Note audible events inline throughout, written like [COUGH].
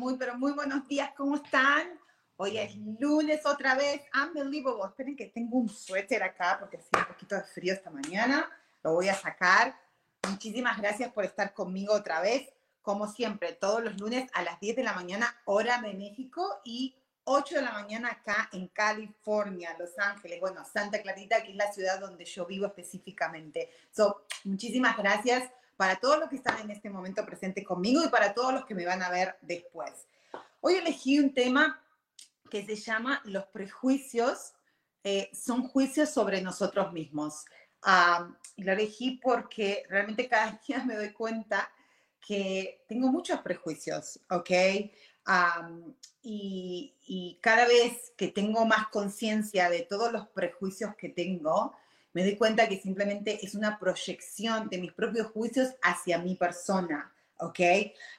Muy, pero muy, buenos días, ¿cómo están? Hoy es lunes otra vez, unbelievable. Esperen que tengo un suéter acá porque hacía un poquito de frío esta mañana. Lo voy a sacar. Muchísimas gracias por estar conmigo otra vez. Como siempre, todos los lunes a las 10 de la mañana, hora de México, y 8 de la mañana acá en California, Los Ángeles, bueno, Santa Clarita, que es la ciudad donde yo vivo específicamente. So, muchísimas gracias para todos los que están en este momento presente conmigo y para todos los que me van a ver después. Hoy elegí un tema que se llama Los prejuicios eh, son juicios sobre nosotros mismos. lo elegí porque realmente cada [LAUGHS] día me doy cuenta que tengo muchos prejuicios, ¿ok? y, cada vez que tengo más conciencia de todos los prejuicios que tengo, me doy cuenta que simplemente es una proyección de mis propios juicios hacia mi persona, ¿ok?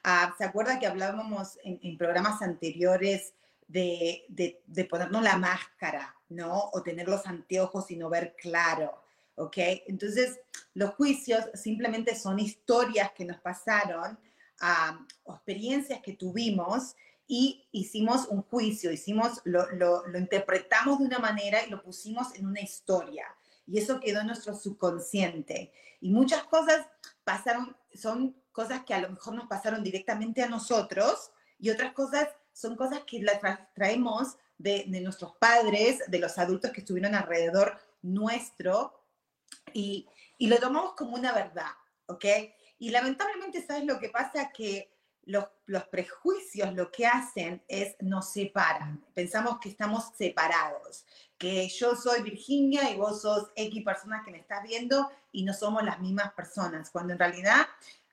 Ah, ¿Se acuerda que hablábamos en, programas anteriores de, de, ponernos la máscara, ¿no? O tener los anteojos y no ver claro, ¿ok? Entonces, los juicios simplemente son historias que nos pasaron, uh, experiencias que tuvimos y hicimos un juicio, hicimos, lo, lo, lo interpretamos de una manera y lo pusimos en una historia y eso quedó en nuestro subconsciente. Y muchas cosas pasaron, son cosas que a lo mejor nos pasaron directamente a nosotros y otras cosas son cosas que las traemos de, nuestros padres, de los adultos que estuvieron alrededor nuestro y, y lo tomamos como una verdad, ¿ok? Y lamentablemente, ¿sabes lo que pasa? Que los, los, prejuicios lo que hacen es nos separan. Pensamos que estamos separados, que yo soy Virginia y vos sos X personas que me estás viendo y no somos las mismas personas, cuando en realidad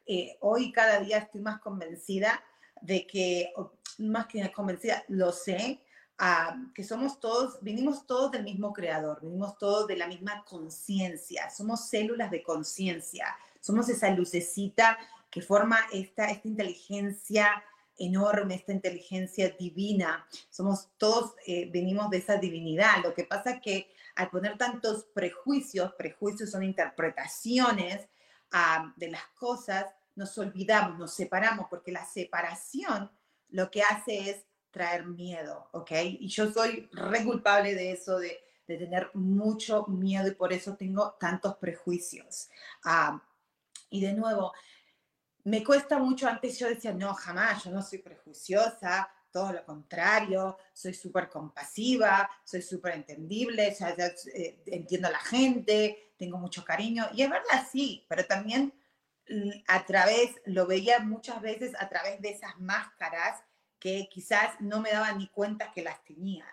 eh, hoy cada día estoy más convencida de que, más que convencida, lo sé, uh, que somos todos, vinimos todos del mismo creador, venimos todos de la misma conciencia, somos células de conciencia, somos esa lucecita que forma esta, esta inteligencia enorme, esta inteligencia divina. Somos todos, eh, venimos de esa divinidad. Lo que pasa que al poner tantos prejuicios, prejuicios son interpretaciones de las cosas, nos olvidamos, nos separamos, porque la separación lo que hace es traer miedo, ¿ok? Y yo soy re culpable de eso, de, tener mucho miedo y por eso tengo tantos prejuicios. Y de nuevo, me cuesta mucho, antes yo decía, no, jamás, yo no soy prejuiciosa, todo lo contrario, soy súper compasiva, soy súper entendible, eh, entiendo a la gente, tengo mucho cariño, y es verdad, sí, pero también mm, a través, lo veía muchas veces a través de esas máscaras que quizás no me daba ni cuenta que las tenía.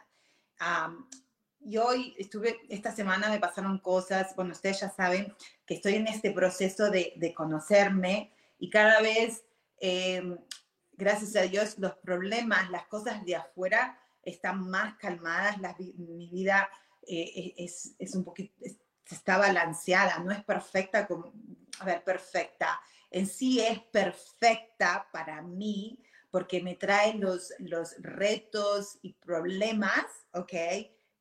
y hoy estuve, esta semana me pasaron cosas, bueno, ustedes ya saben que estoy en este proceso de, de conocerme, y cada vez, eh, gracias a Dios, los problemas, las cosas de afuera están más calmadas, mi vida eh, es, es, un poquito, está balanceada, no es perfecta, como, a ver, perfecta, en sí es perfecta para mí porque me trae los, los retos y problemas, ¿ok?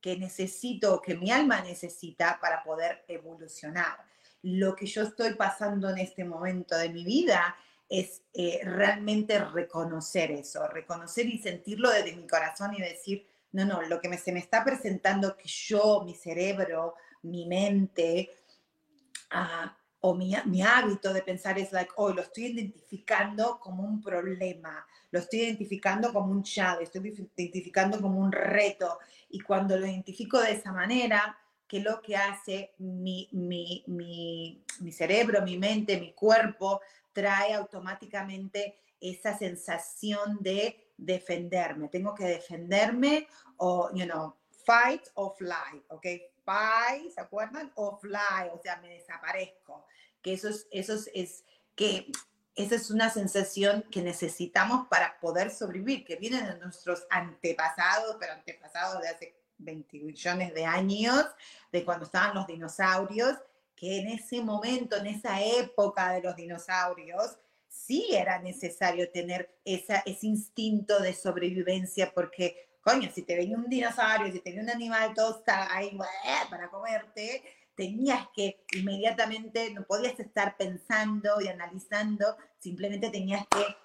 Que necesito, que mi alma necesita para poder evolucionar lo que yo estoy pasando en este momento de mi vida es eh, realmente reconocer eso, reconocer y sentirlo desde mi corazón y decir, no, no, lo que me, se me está presentando que yo, mi cerebro, mi mente, ah, o mi, mi, hábito de pensar es like, oh, lo estoy identificando como un problema, lo estoy identificando como un challenge, estoy identificando como un reto. Y cuando lo identifico de esa manera, que lo que hace mi, mi, mi, mi cerebro, mi mente, mi cuerpo, trae automáticamente esa sensación de defenderme. Tengo que defenderme o, you know, fight or fly, ¿ok? Fight, ¿se acuerdan? O fly, o sea, me desaparezco que eso es, es, que esa es una sensación que necesitamos para poder sobrevivir, que viene de nuestros antepasados, pero antepasados de hace 20 millones de años, de cuando estaban los dinosaurios, que en ese momento, en esa época de los dinosaurios, sí era necesario tener esa, ese instinto de sobrevivencia, porque, coño, si te venía un dinosaurio, si te venía un animal, todo está ahí para comerte, tenías que inmediatamente, no podías estar pensando y analizando, simplemente tenías que,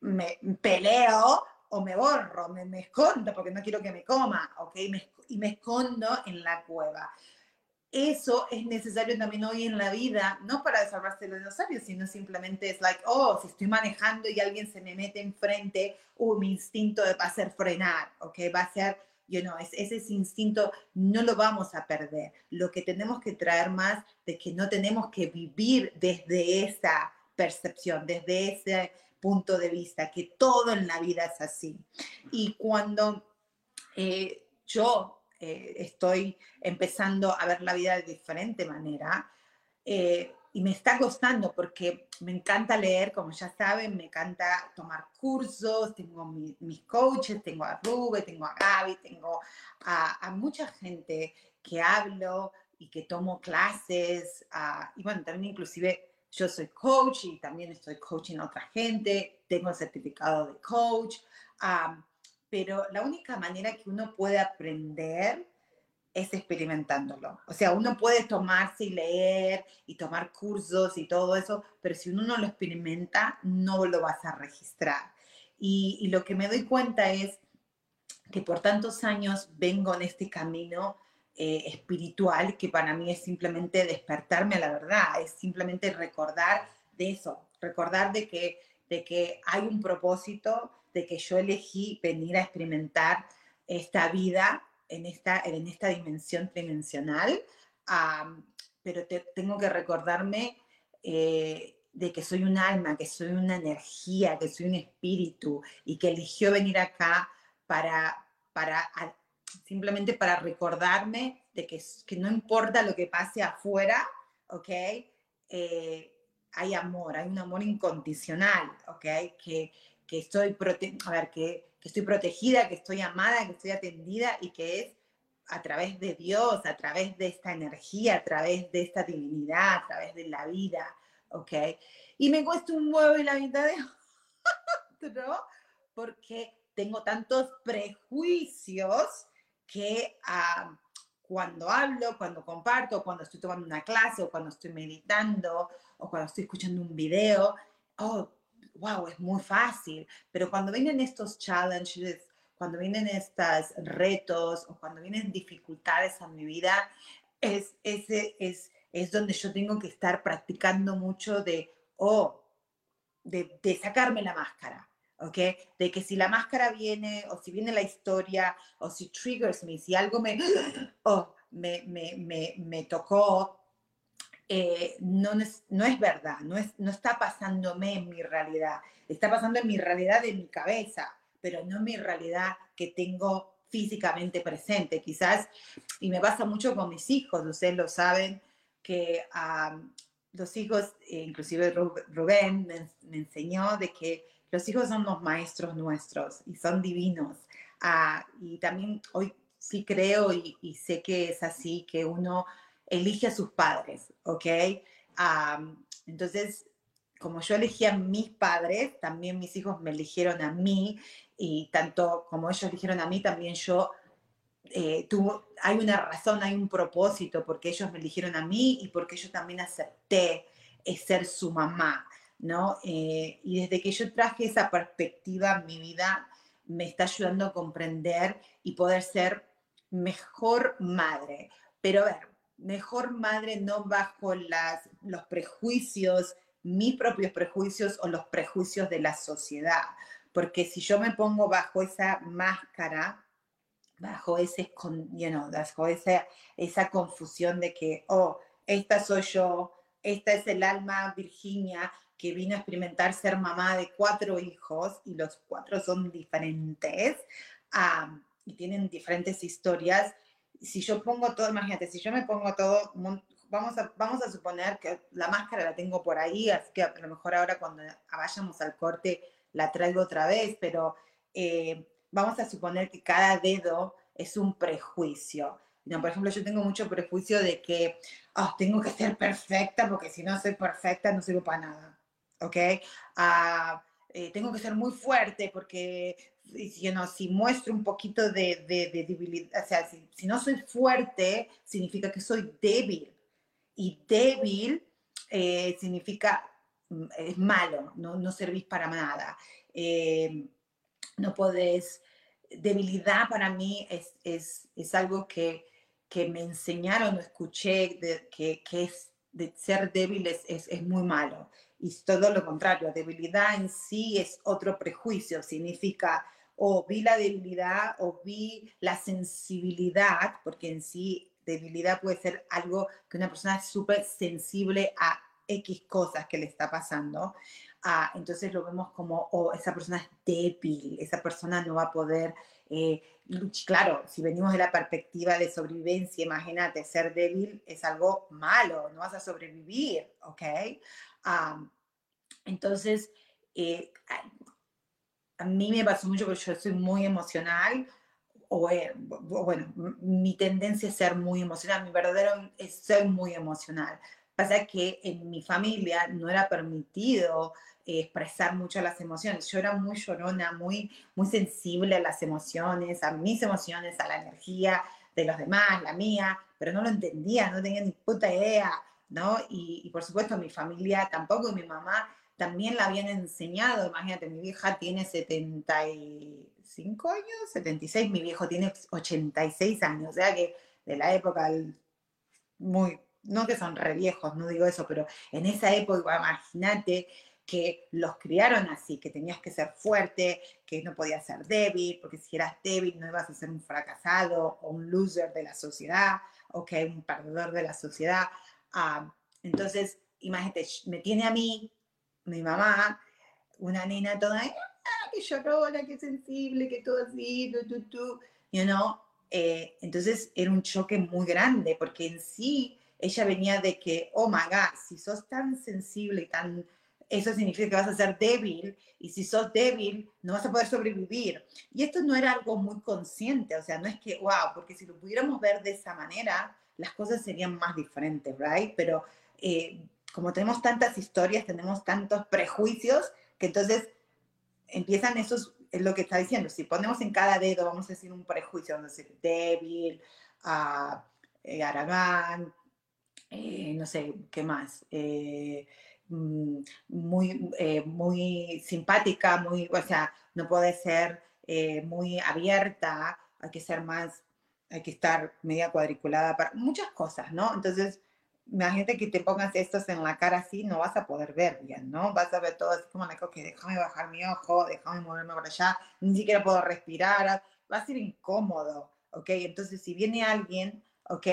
me peleo o me borro, me, me, escondo porque no quiero que me coma, ¿ok? y me escondo en la cueva. Eso es necesario también hoy en la vida, no para salvarse los dinosaurios, sino simplemente es like, oh, si estoy manejando y alguien se me mete enfrente, uh, mi instinto de hacer frenar, ¿ok? Va a ser you know, es, ese instinto no lo vamos a perder. Lo que tenemos que traer más de que no tenemos que vivir desde esa percepción, desde ese punto de vista, que todo en la vida es así. Y cuando eh, yo eh, estoy empezando a ver la vida de diferente manera, eh, y me está costando porque me encanta leer, como ya saben, me encanta tomar cursos, tengo mis coaches, tengo a Rube, tengo a Gaby, tengo a, mucha gente que hablo y que tomo clases, y bueno, también inclusive yo soy coach y también estoy coaching a otra gente, tengo el certificado de coach, pero la única manera que uno puede aprender es experimentándolo. O sea, uno puede tomarse y leer y tomar cursos y todo eso, pero si uno no lo experimenta, no lo vas a registrar. Y, lo que me doy cuenta es que por tantos años vengo en este camino eh, espiritual que para mí es simplemente despertarme a la verdad, es simplemente recordar de eso, recordar de que, de que hay un propósito, de que yo elegí venir a experimentar esta vida en esta, en esta dimensión tridimensional, pero tengo que recordarme eh, de que soy un alma, que soy una energía, que soy un espíritu y que eligió venir acá para, para simplemente para recordarme de que, que no importa lo que pase afuera, ¿ok? Eh, hay amor, hay un amor incondicional, ¿ok? Que, que estoy, a ver, que que estoy protegida, que estoy amada, que estoy atendida y que es a través de Dios, a través de esta energía, a través de esta divinidad, a través de la vida, ¿ok? Y me cuesta un huevo y la mitad de [LAUGHS] otro porque tengo tantos prejuicios que ah, cuando hablo, cuando comparto, cuando estoy tomando una clase o cuando estoy meditando o cuando estoy escuchando un video, oh, wow, es muy fácil, pero cuando vienen estos challenges, cuando vienen estos retos o cuando vienen dificultades a mi vida, es, ese, es, es donde yo tengo que estar practicando mucho de, oh, de, de sacarme la máscara. ¿Ok? De que si la máscara viene, o si viene la historia, o si triggers me, si algo me, [GASPS] oh, me, me, me, me tocó, eh, no, es, no es verdad, no, es, no está pasándome en mi realidad, está pasando en mi realidad de mi cabeza, pero no en mi realidad que tengo físicamente presente, quizás, y me pasa mucho con mis hijos, ustedes lo saben, que los hijos, inclusive Rubén me, enseñó de que los hijos son los maestros nuestros y son divinos. Ah, y también hoy sí creo y, sé que es así, que uno elige a sus padres, ¿ok? entonces, como yo elegí a mis padres, también mis hijos me eligieron a mí y tanto como ellos eligieron a mí, también yo eh, tuvo, hay una razón, hay un propósito porque ellos me eligieron a mí y porque yo también acepté eh, ser su mamá, ¿no? Eh, y desde que yo traje esa perspectiva en mi vida, me está ayudando a comprender y poder ser mejor madre. Pero a ver, mejor madre no bajo las, los prejuicios, mis propios prejuicios o los prejuicios de la sociedad. Porque si yo me pongo bajo esa máscara, bajo, ese, you know, bajo esa, esa confusión de que, oh, esta soy yo, esta es el alma Virginia que vino a experimentar ser mamá de cuatro hijos y los cuatro son diferentes y tienen diferentes historias. Si yo pongo todo, imagínate, si yo me pongo todo, vamos a, vamos a suponer que la máscara la tengo por ahí, así que a lo mejor ahora cuando vayamos al corte la traigo otra vez, pero eh, vamos a suponer que cada dedo es un prejuicio. No, por ejemplo, yo tengo mucho prejuicio de que oh, tengo que ser perfecta porque si no soy perfecta no sirvo para nada. ¿Ok? Uh, eh, tengo que ser muy fuerte porque you know, si muestro un poquito de, de, de debilidad, o sea, si, si, no soy fuerte, significa que soy débil. Y débil eh, significa mm, es malo, no, no servís para nada. Eh, no podés, debilidad para mí es, es, es algo que que me enseñaron escuché de, que, que, es de ser débil es, es, muy malo. Y todo lo contrario, debilidad en sí es otro prejuicio, significa o vi la debilidad o vi la sensibilidad, porque en sí debilidad puede ser algo que una persona es súper sensible a X cosas que le está pasando. Ah, entonces lo vemos como, oh, esa persona es débil, esa persona no va a poder eh, claro, si venimos de la perspectiva de sobrevivencia, imagínate, ser débil es algo malo, no vas a sobrevivir, ¿ok? Entonces, eh, a mí me pasó mucho porque yo soy muy emocional, o, eh, bueno, mi tendencia es ser muy emocional, mi verdadero es ser muy emocional. Pasa que en mi familia no era permitido expresar mucho las emociones. Yo era muy llorona, muy, muy sensible a las emociones, a mis emociones, a la energía de los demás, la mía, pero no lo entendía, no tenía ni puta idea, ¿no? Y, por supuesto mi familia tampoco, y mi mamá también la habían enseñado, imagínate, mi vieja tiene 75 años, 76, mi viejo tiene 86 años, o sea que de la época muy, no que son re viejos, no digo eso, pero en esa época, imagínate, que los criaron así, que tenías que ser fuerte, que no podías ser débil, porque si eras débil no ibas a ser un fracasado o un loser de la sociedad, o que un perdedor de la sociedad. Ah, entonces, imagínate, me tiene a mí, mi mamá, una nena toda, ah, que llorona, que sensible, que todo así, tú, tú, tú, you know. Eh, entonces era un choque muy grande, porque en sí ella venía de que, oh my God, si sos tan sensible y tan eso significa que vas a ser débil y si sos débil no vas a poder sobrevivir. Y esto no era algo muy consciente, o sea, no es que, wow, porque si lo pudiéramos ver de esa manera, las cosas serían más diferentes, ¿right? Pero eh, como tenemos tantas historias, tenemos tantos prejuicios, que entonces empiezan esos, es lo que está diciendo, si ponemos en cada dedo, vamos a decir un prejuicio, a decir débil, uh, aragán, eh, no sé, ¿qué más? Eh, Mm, muy, eh, muy simpática, muy, o sea, no puede ser muy abierta, hay que ser más, hay que estar media cuadriculada para muchas cosas, ¿no? Entonces, imagínate que te pongas estos en la cara así, no vas a poder ver bien, ¿no? Vas a ver todo así como, que déjame bajar mi ojo, déjame moverme por allá, ni siquiera puedo respirar, va a ser incómodo, ¿ok? Entonces, si viene alguien, ¿ok?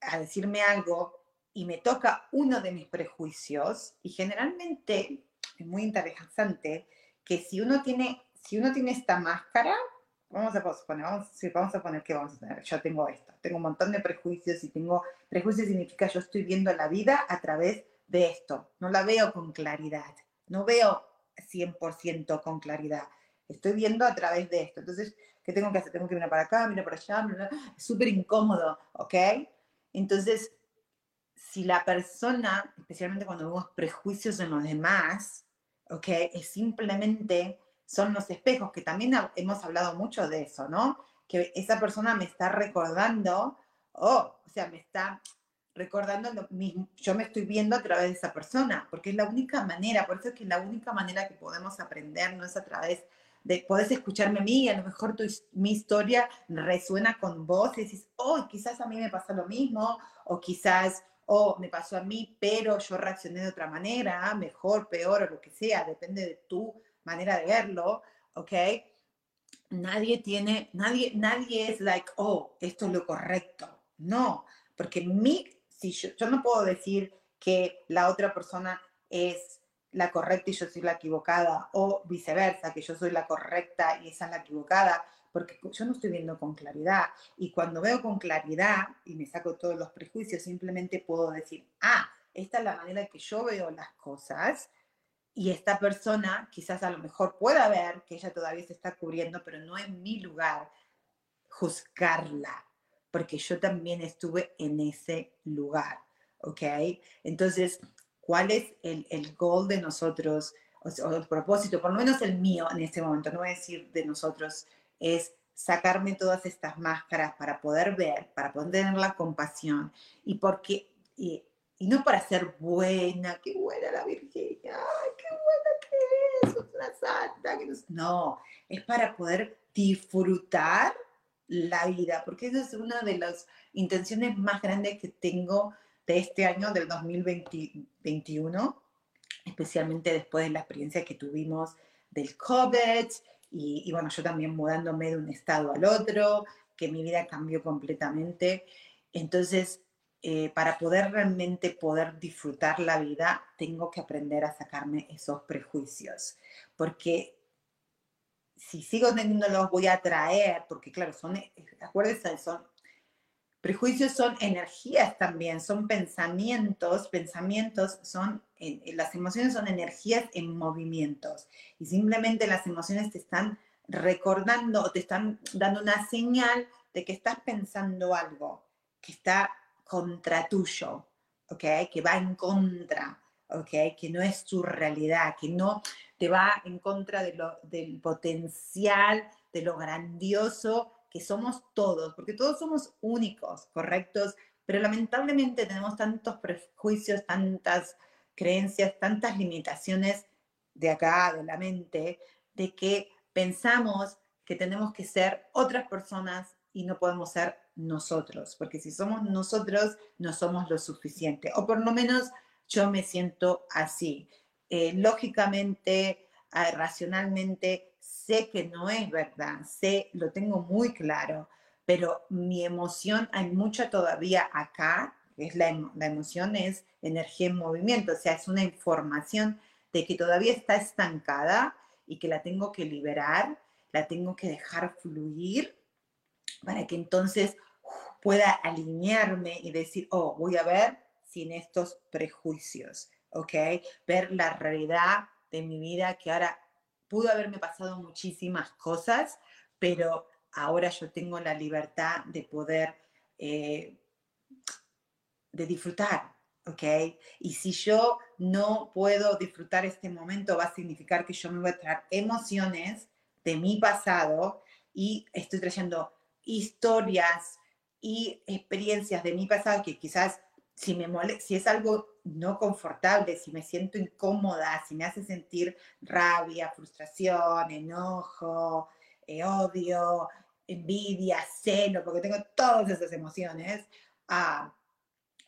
A decirme algo, y me toca uno de mis prejuicios, y generalmente es muy interesante que si uno tiene, si uno tiene esta máscara, vamos a poner, vamos, vamos a poner que vamos a tener, yo tengo esto, tengo un montón de prejuicios y tengo, prejuicios significa yo estoy viendo la vida a través de esto, no la veo con claridad, no veo 100% con claridad, estoy viendo a través de esto, entonces, ¿qué tengo que hacer? Tengo que mirar para acá, mirar para allá, es súper incómodo, ¿ok? Entonces, si la persona, especialmente cuando vemos prejuicios en los demás, ¿ok? Es simplemente, son los espejos, que también hemos hablado mucho de eso, ¿no? Que esa persona me está recordando, oh, o sea, me está recordando lo mismo, yo me estoy viendo a través de esa persona, porque es la única manera, por eso es que la única manera que podemos aprender no es a través de, podés escucharme a mí y a lo mejor tu, mi historia resuena con vos y decís, oh, quizás a mí me pasa lo mismo, o quizás, oh, me pasó a mí, pero yo reaccioné de otra manera, mejor, peor, o lo que sea, depende de tu manera de verlo, ¿ok? Nadie tiene, nadie, nadie es like, oh, esto es lo correcto. No, porque mi, si yo, yo no puedo decir que la otra persona es la correcta y yo soy la equivocada, o viceversa, que yo soy la correcta y esa es la equivocada, porque yo no estoy viendo con claridad. Y cuando veo con claridad y me saco todos los prejuicios, simplemente puedo decir, ah, esta es la manera que yo veo las cosas, y esta persona quizás a lo mejor pueda ver que ella todavía se está cubriendo, pero no es mi lugar juzgarla, porque yo también estuve en ese lugar, ¿ok? Entonces, ¿cuál es el, el goal de nosotros, o, el propósito, por lo menos el mío en este momento, no voy a decir de nosotros, es sacarme todas estas máscaras para poder ver, para poder tener la compasión y porque, y, no para ser buena, qué buena la Virginia, ay, qué buena que es, es una que no, no, es para poder disfrutar la vida, porque esa es una de las intenciones más grandes que tengo de este año, del 2021, especialmente después de la experiencia que tuvimos del COVID y, y, bueno, yo también mudándome de un estado al otro, que mi vida cambió completamente. Entonces, eh, para poder realmente poder disfrutar la vida, tengo que aprender a sacarme esos prejuicios, porque si sigo teniéndolos voy a traer, porque claro, son, eh, acuérdense, son, prejuicios son energías también, son pensamientos, pensamientos son, las emociones son energías en movimientos y simplemente las emociones te están recordando o te están dando una señal de que estás pensando algo que está contra tuyo, ¿ok? Que va en contra, ¿ok? Que no es tu realidad, que no te va en contra de lo, del potencial, de lo grandioso que somos todos, porque todos somos únicos, correctos, pero lamentablemente tenemos tantos prejuicios, tantas creencias, tantas limitaciones de acá, de la mente, de que pensamos que tenemos que ser otras personas y no podemos ser nosotros, porque si somos nosotros, no somos lo suficiente, o por lo menos yo me siento así. Eh, lógicamente, ah, racionalmente, sé que no es verdad, sé, lo tengo muy claro, pero mi emoción, hay mucha todavía acá, es la, la emoción es energía en movimiento, o sea, es una información de que todavía está estancada y que la tengo que liberar, la tengo que dejar fluir para que entonces pueda alinearme y decir, oh, voy a ver sin estos prejuicios. ¿ok? Ver la realidad de mi vida que ahora pudo haberme pasado muchísimas cosas, pero ahora yo tengo la libertad de poder, eh, de disfrutar, ¿ok? Y si yo no puedo disfrutar este momento, va a significar que yo me voy a traer emociones de mi pasado y estoy trayendo historias y experiencias de mi pasado que quizás si, me si es algo no confortable, si me siento incómoda, si me hace sentir rabia, frustración, enojo, eh, odio, envidia, celo, porque tengo todas esas emociones, ah,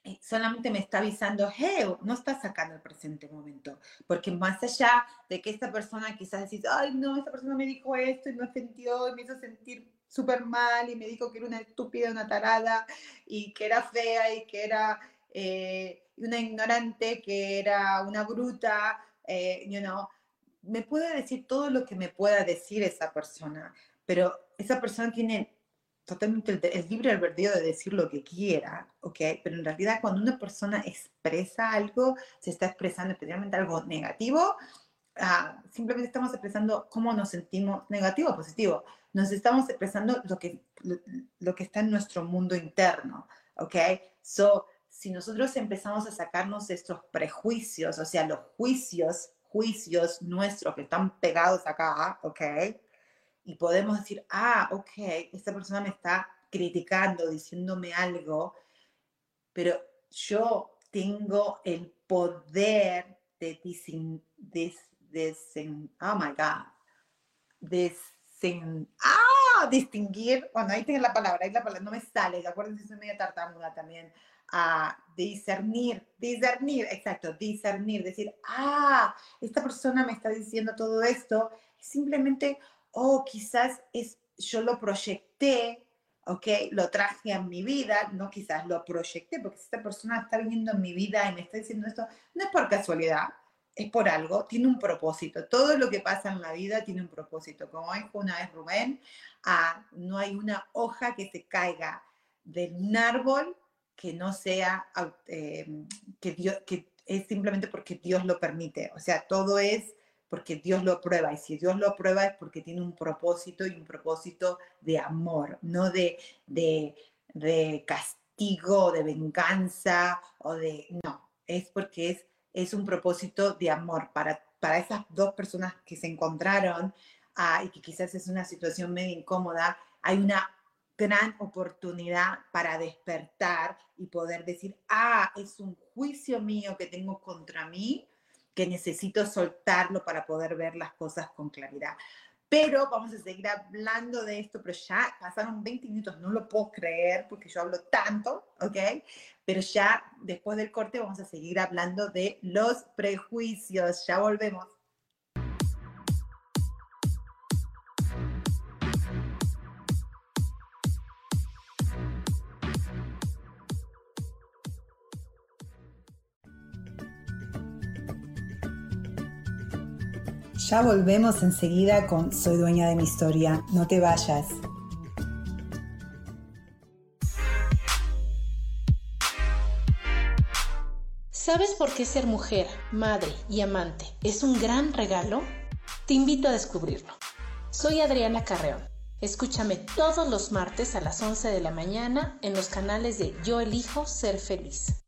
eh, solamente me está avisando, hey, no estás sacando el presente momento, porque más allá de que esta persona quizás decís, ay, no, esta persona me dijo esto y me ofendió y me hizo sentir súper mal y me dijo que era una estúpida, una tarada y que era fea y que era eh, una ignorante, que era una bruta, eh, you me puede decir todo lo que me pueda decir esa persona, pero esa persona tiene totalmente el, libre albedrío de decir lo que quiera, ¿ok? Pero en realidad cuando una persona expresa algo, se está expresando especialmente algo negativo, ah, simplemente estamos expresando cómo nos sentimos, negativo o positivo, nos estamos expresando lo que, lo que está en nuestro mundo interno, ¿ok? So, si nosotros empezamos a sacarnos estos prejuicios, o sea, los juicios, juicios nuestros que están pegados acá, ¿ok? Y podemos decir, ah, ok, esta persona me está criticando, diciéndome algo, pero yo tengo el poder de, de, de, oh my God, ah, distinguir, bueno, ahí tiene la palabra, ahí la palabra, no me sale, de acuerdo, soy medio tartamuda también, a discernir, discernir, exacto, discernir, decir, ah, esta persona me está diciendo todo esto, simplemente, oh, quizás es, yo lo proyecté, ok, lo traje a mi vida, no quizás lo proyecté, porque si esta persona está viniendo en mi vida y me está diciendo esto, no es por casualidad, es por algo, tiene un propósito. Todo lo que pasa en la vida tiene un propósito. Como dijo una vez Rubén, ah, no hay una hoja que se caiga de un árbol que no sea, eh, que, Dios, que es simplemente porque Dios lo permite. O sea, todo es porque Dios lo prueba. Y si Dios lo prueba es porque tiene un propósito y un propósito de amor, no de, de, de castigo, de venganza o de... No, es porque es, es un propósito de amor para, para esas dos personas que se encontraron ah, y que quizás es una situación medio incómoda. Hay una gran oportunidad para despertar y poder decir, ah, es un juicio mío que tengo contra mí, que necesito soltarlo para poder ver las cosas con claridad. Pero vamos a seguir hablando de esto, pero ya pasaron 20 minutos, no lo puedo creer porque yo hablo tanto, ¿ok? Pero ya después del corte vamos a seguir hablando de los prejuicios. Ya volvemos. Ya volvemos enseguida con Soy dueña de mi historia. No te vayas. ¿Sabes por qué ser mujer, madre y amante es un gran regalo? Te invito a descubrirlo. Soy Adriana Carreón. Escúchame todos los martes a las 11 de la mañana en los canales de Yo elijo ser feliz.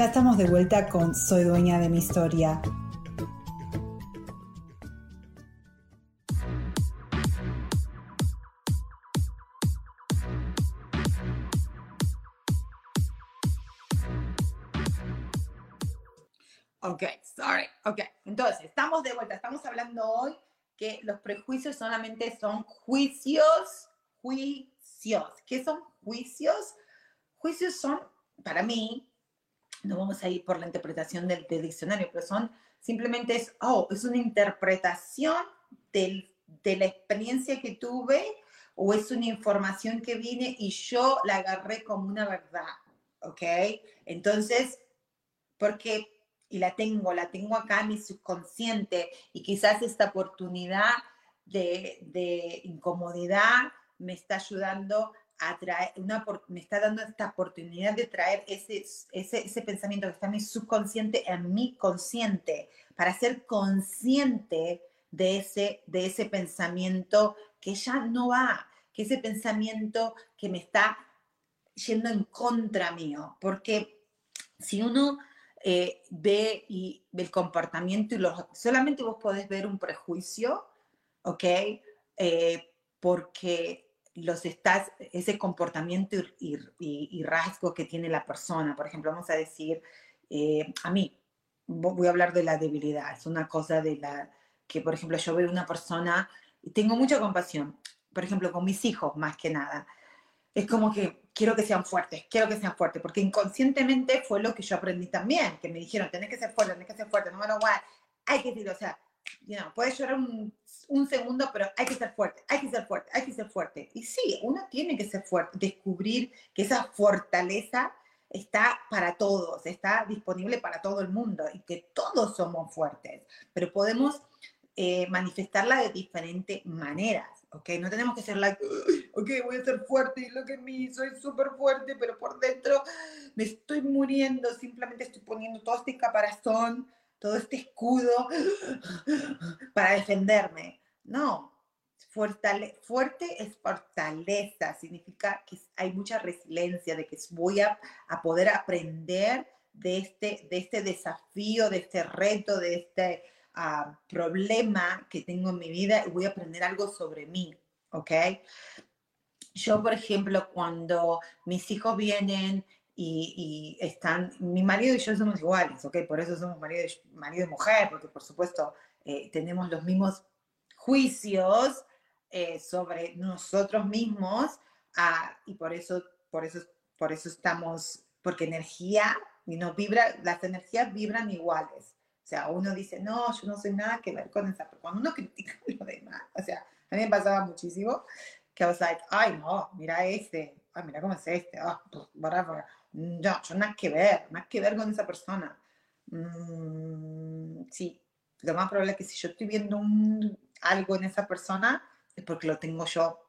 Ya estamos de vuelta con Soy dueña de mi historia. Ok, sorry. Ok, entonces, estamos de vuelta. Estamos hablando hoy que los prejuicios solamente son juicios, juicios. ¿Qué son juicios? Juicios son, para mí, no vamos a ir por la interpretación del, diccionario, pero son simplemente es, oh, es una interpretación del, de la experiencia que tuve o es una información que vine y yo la agarré como una verdad, ¿ok? Entonces, porque, y la tengo, la tengo acá en mi subconsciente y quizás esta oportunidad de, de incomodidad me está ayudando una, me está dando esta oportunidad de traer ese, ese, ese pensamiento que está en mi subconsciente en mi consciente, para ser consciente de ese, de ese pensamiento que ya no va, que ese pensamiento que me está yendo en contra mío, porque si uno eh, ve y el comportamiento y los, solamente vos podés ver un prejuicio, ¿ok? Eh, porque los estás, ese comportamiento y, rasgo que tiene la persona. Por ejemplo, vamos a decir, eh, a mí, voy a hablar de la debilidad, es una cosa de la que, por ejemplo, yo veo una persona y tengo mucha compasión, por ejemplo, con mis hijos más que nada. Es como que quiero que sean fuertes, quiero que sean fuertes, porque inconscientemente fue lo que yo aprendí también, que me dijeron, tenés que ser fuerte, tenés que ser fuerte, no me lo hay que decir, o sea, puedes llorar un, un, segundo, pero hay que ser fuerte, hay que ser fuerte, hay que ser fuerte. Y sí, uno tiene que ser fuerte, descubrir que esa fortaleza está para todos, está disponible para todo el mundo y que todos somos fuertes, pero podemos eh, manifestarla de diferentes maneras. ¿ok? No tenemos que ser like, ok, voy a ser fuerte y lo que me soy súper fuerte, pero por dentro me estoy muriendo, simplemente estoy poniendo todo este caparazón, todo este escudo [GASPS] para defenderme. No, fuerte es fortaleza, significa que hay mucha resiliencia, de que voy a, a poder aprender de este, de este desafío, de este reto, de este uh, problema que tengo en mi vida y voy a aprender algo sobre mí. Yo, por ejemplo, cuando mis hijos vienen y, y, están, mi marido y yo somos iguales, ¿ok? Por eso somos marido y, marido y mujer, porque por supuesto eh, tenemos los mismos juicios eh, sobre nosotros mismos uh, y por eso, por, eso, por eso estamos, porque energía, y nos vibra, las energías vibran iguales. O sea, uno dice, no, yo no soy nada que ver con esa, pero cuando uno [LAUGHS] critica lo demás, o sea, a mí me pasaba muchísimo que I was like, ay, no, mira este, ay, mira cómo es este, oh, whatever. No, yo nada que ver, nada que ver con esa persona. Mm, sí, lo más probable es que si yo estoy viendo un, algo en esa persona es porque lo tengo yo,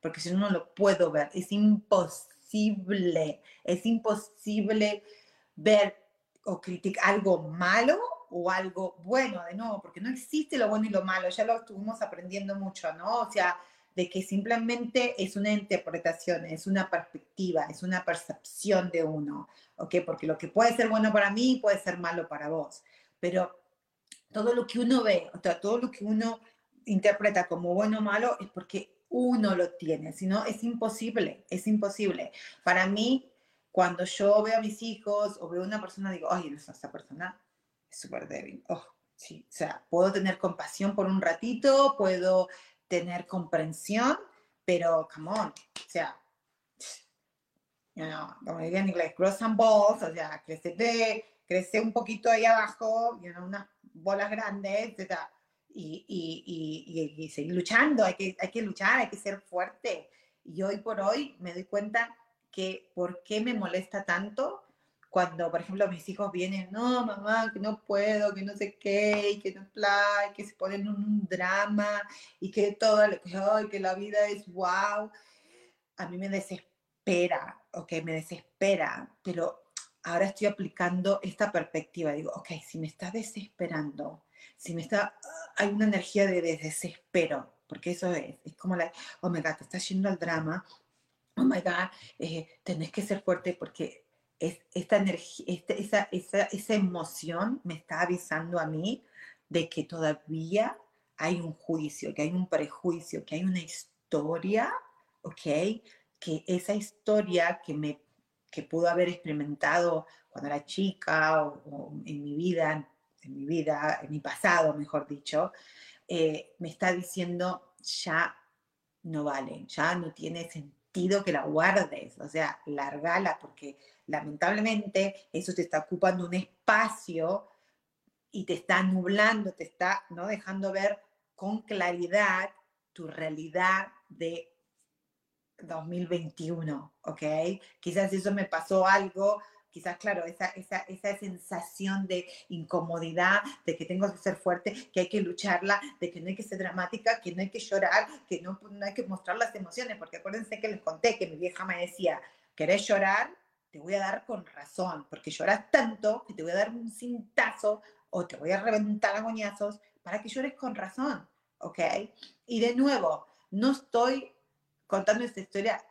porque si no, no lo puedo ver. Es imposible, es imposible ver o criticar algo malo o algo bueno, de nuevo, porque no existe lo bueno y lo malo, ya lo estuvimos aprendiendo mucho, ¿no? O sea, de que simplemente es una interpretación, es una perspectiva, es una percepción de uno, ¿ok? Porque lo que puede ser bueno para mí puede ser malo para vos, pero todo lo que uno ve, o sea, todo lo que uno interpreta como bueno o malo es porque uno lo tiene, si no es imposible, es imposible. Para mí, cuando yo veo a mis hijos o veo a una persona, digo, ay, esa persona es súper débil. Oh, sí, o sea, puedo tener compasión por un ratito, puedo tener comprensión, pero, come on, o sea, you know, como diría en inglés, cross and balls, o sea, crece, crece un poquito ahí abajo, you know, unas bolas grandes, etc. Y, y, y, y, seguir luchando, hay que, hay que luchar, hay que ser fuerte. Y hoy por hoy me doy cuenta que por qué me molesta tanto cuando, por ejemplo, mis hijos vienen, no, mamá, que no puedo, que no sé qué, y que no play, que se ponen en un drama y que todo que, ay, que la vida es wow, a mí me desespera, ok, me desespera, pero ahora estoy aplicando esta perspectiva, digo, ok, si me está desesperando, si me está, hay una energía de desespero, porque eso es, es como la, oh my God, te estás yendo al drama, oh my God, eh, tenés que ser fuerte porque es, esta energía, este, esa, esa, esa emoción me está avisando a mí de que todavía hay un juicio, que hay un prejuicio, que hay una historia, ¿ok? Que esa historia que me que pudo haber experimentado cuando era chica o, en mi vida, en mi vida, en mi pasado, mejor dicho, eh, me está diciendo ya no vale, ya no tiene sentido que la guardes, o sea, largala porque lamentablemente eso te está ocupando un espacio y te está nublando, te está no dejando ver con claridad tu realidad de 2021, ¿ok? Quizás eso me pasó algo, quizás, claro, esa, esa, esa sensación de incomodidad, de que tengo que ser fuerte, que hay que lucharla, de que no hay que ser dramática, que no hay que llorar, que no, no hay que mostrar las emociones, porque acuérdense que les conté que mi vieja me decía, ¿querés llorar? te voy a dar con razón, porque lloras tanto que te voy a dar un cintazo o te voy a reventar a goñazos para que llores con razón, ¿ok? Y de nuevo, no estoy contando esta historia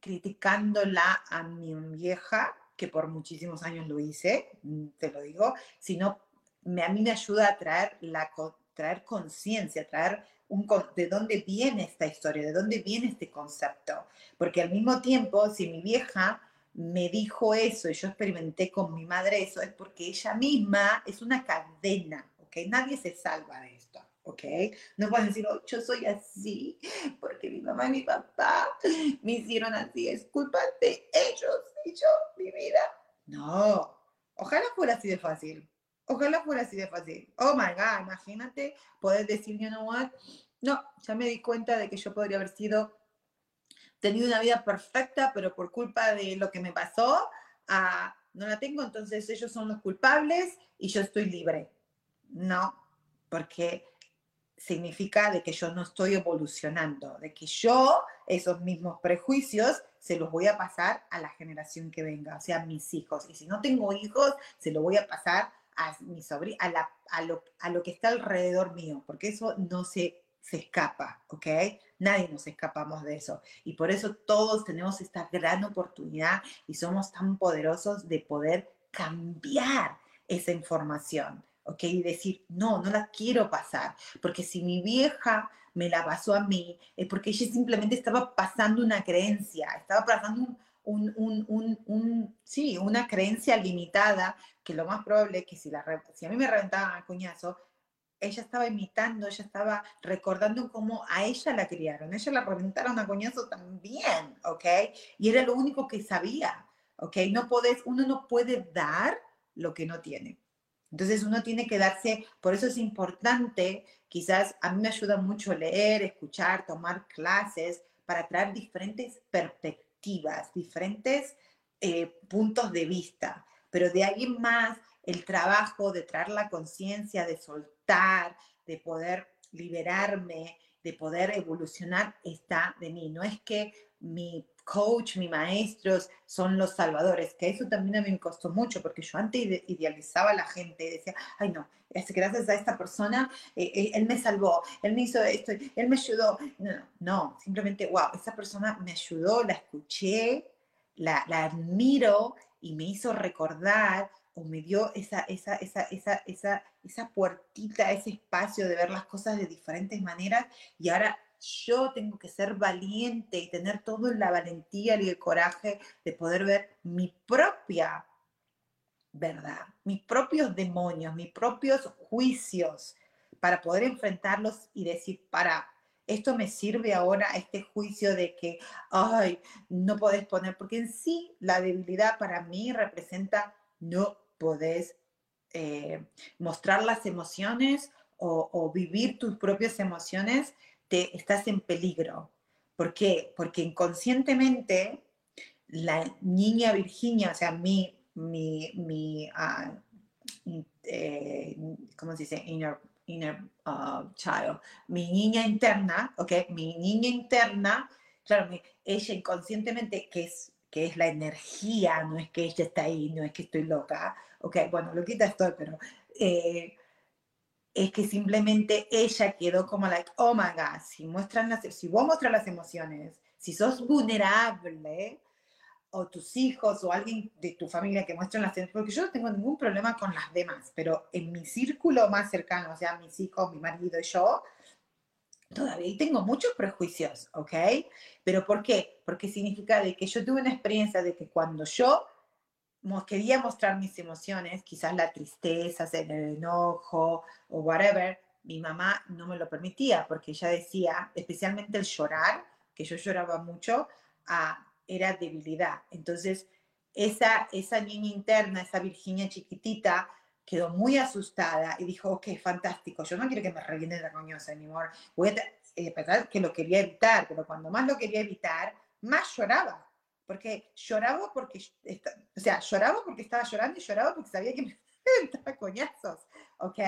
criticándola a mi vieja, que por muchísimos años lo hice, mm, te lo digo, sino me, a mí me ayuda a traer, la, traer conciencia, traer un, de dónde viene esta historia, de dónde viene este concepto. Porque al mismo tiempo, si mi vieja me dijo eso y yo experimenté con mi madre eso, es porque ella misma es una cadena, ¿ok? Nadie se salva de esto, ¿ok? No pueden decir, oh, yo soy así porque mi mamá y mi papá me hicieron así, es culpa de ellos y yo, mi vida. No, ojalá fuera así de fácil. Ojalá fuera así de fácil. Oh my God, imagínate poder decir, you know what? No, ya me di cuenta de que yo podría haber sido tenido una vida perfecta, pero por culpa de lo que me pasó, ah, no la tengo, entonces ellos son los culpables y yo estoy libre. No, porque significa de que yo no estoy evolucionando, de que yo esos mismos prejuicios se los voy a pasar a la generación que venga, o sea, a mis hijos. Y si no tengo hijos, se lo voy a pasar a mi sobrina, a, a, lo, a lo que está alrededor mío, porque eso no se, se escapa, ¿ok? Nadie nos escapamos de eso. Y por eso todos tenemos esta gran oportunidad y somos tan poderosos de poder cambiar esa información. ¿Ok? Y decir, no, no la quiero pasar, porque si mi vieja me la pasó a mí, es porque ella simplemente estaba pasando una creencia, estaba pasando un, un, un, un, sí, una creencia limitada, que lo más probable es que si, la, si a mí me reventaban a coñazo, ella estaba imitando, ella estaba recordando cómo a ella la criaron, ella la reventaron a coñazo también, ¿ok? Y era lo único que sabía, ¿ok? No podés, uno no puede dar lo que no tiene. Entonces uno tiene que darse, por eso es importante, quizás a mí me ayuda mucho leer, escuchar, tomar clases para traer diferentes perspectivas, diferentes eh, puntos de vista, pero de ahí más el trabajo de traer la conciencia, de soltar, de poder liberarme, de poder evolucionar, está de mí. No es que mi coach, mis maestros son los salvadores, que eso también a mí me costó mucho, porque yo antes idealizaba a la gente y decía, ay no, gracias a esta persona, eh, eh, él me salvó, él me hizo esto, él me ayudó. No, no, simplemente, wow, esa persona me ayudó, la escuché, la, la admiro y me hizo recordar o me dio esa, esa, esa, esa, esa, esa puertita, ese espacio de ver las cosas de diferentes maneras y ahora yo tengo que ser valiente y tener toda la valentía y el coraje de poder ver mi propia verdad, mis propios demonios, mis propios juicios, para poder enfrentarlos y decir, para, esto me sirve ahora, este juicio de que, ay, no podés poner, porque en sí la debilidad para mí representa no podés eh, mostrar las emociones o, o vivir tus propias emociones estás en peligro. ¿Por qué? Porque inconscientemente la niña Virginia, o sea, mi, mi, mi uh, ¿cómo se dice? Inner, inner uh, child. Mi niña interna, ¿ok? Mi niña interna, claro, ella inconscientemente, que es, es la energía, no es que ella está ahí, no es que estoy loca, ¿ok? Bueno, loquita estoy, pero... Eh, es que simplemente ella quedó como like, oh my God, si, muestran las, si vos muestras las emociones, si sos vulnerable, o tus hijos o alguien de tu familia que muestran las porque yo no tengo ningún problema con las demás, pero en mi círculo más cercano, o sea, mis hijos, mi marido y yo, todavía tengo muchos prejuicios, ¿ok? ¿Pero por qué? Porque significa de que yo tuve una experiencia de que cuando yo quería mostrar mis emociones, quizás la tristeza, el enojo o whatever, mi mamá no me lo permitía porque ella decía, especialmente el llorar, que yo lloraba mucho, era debilidad. Entonces, esa, esa niña interna, esa Virginia chiquitita, quedó muy asustada y dijo, ok, fantástico, yo no quiero que me reviene la coñosa anymore. Voy a eh, que lo quería evitar, pero cuando más lo quería evitar, más lloraba porque lloraba porque, o sea, lloraba porque estaba llorando y lloraba porque sabía que me [LAUGHS] estaba coñazos, ¿ok?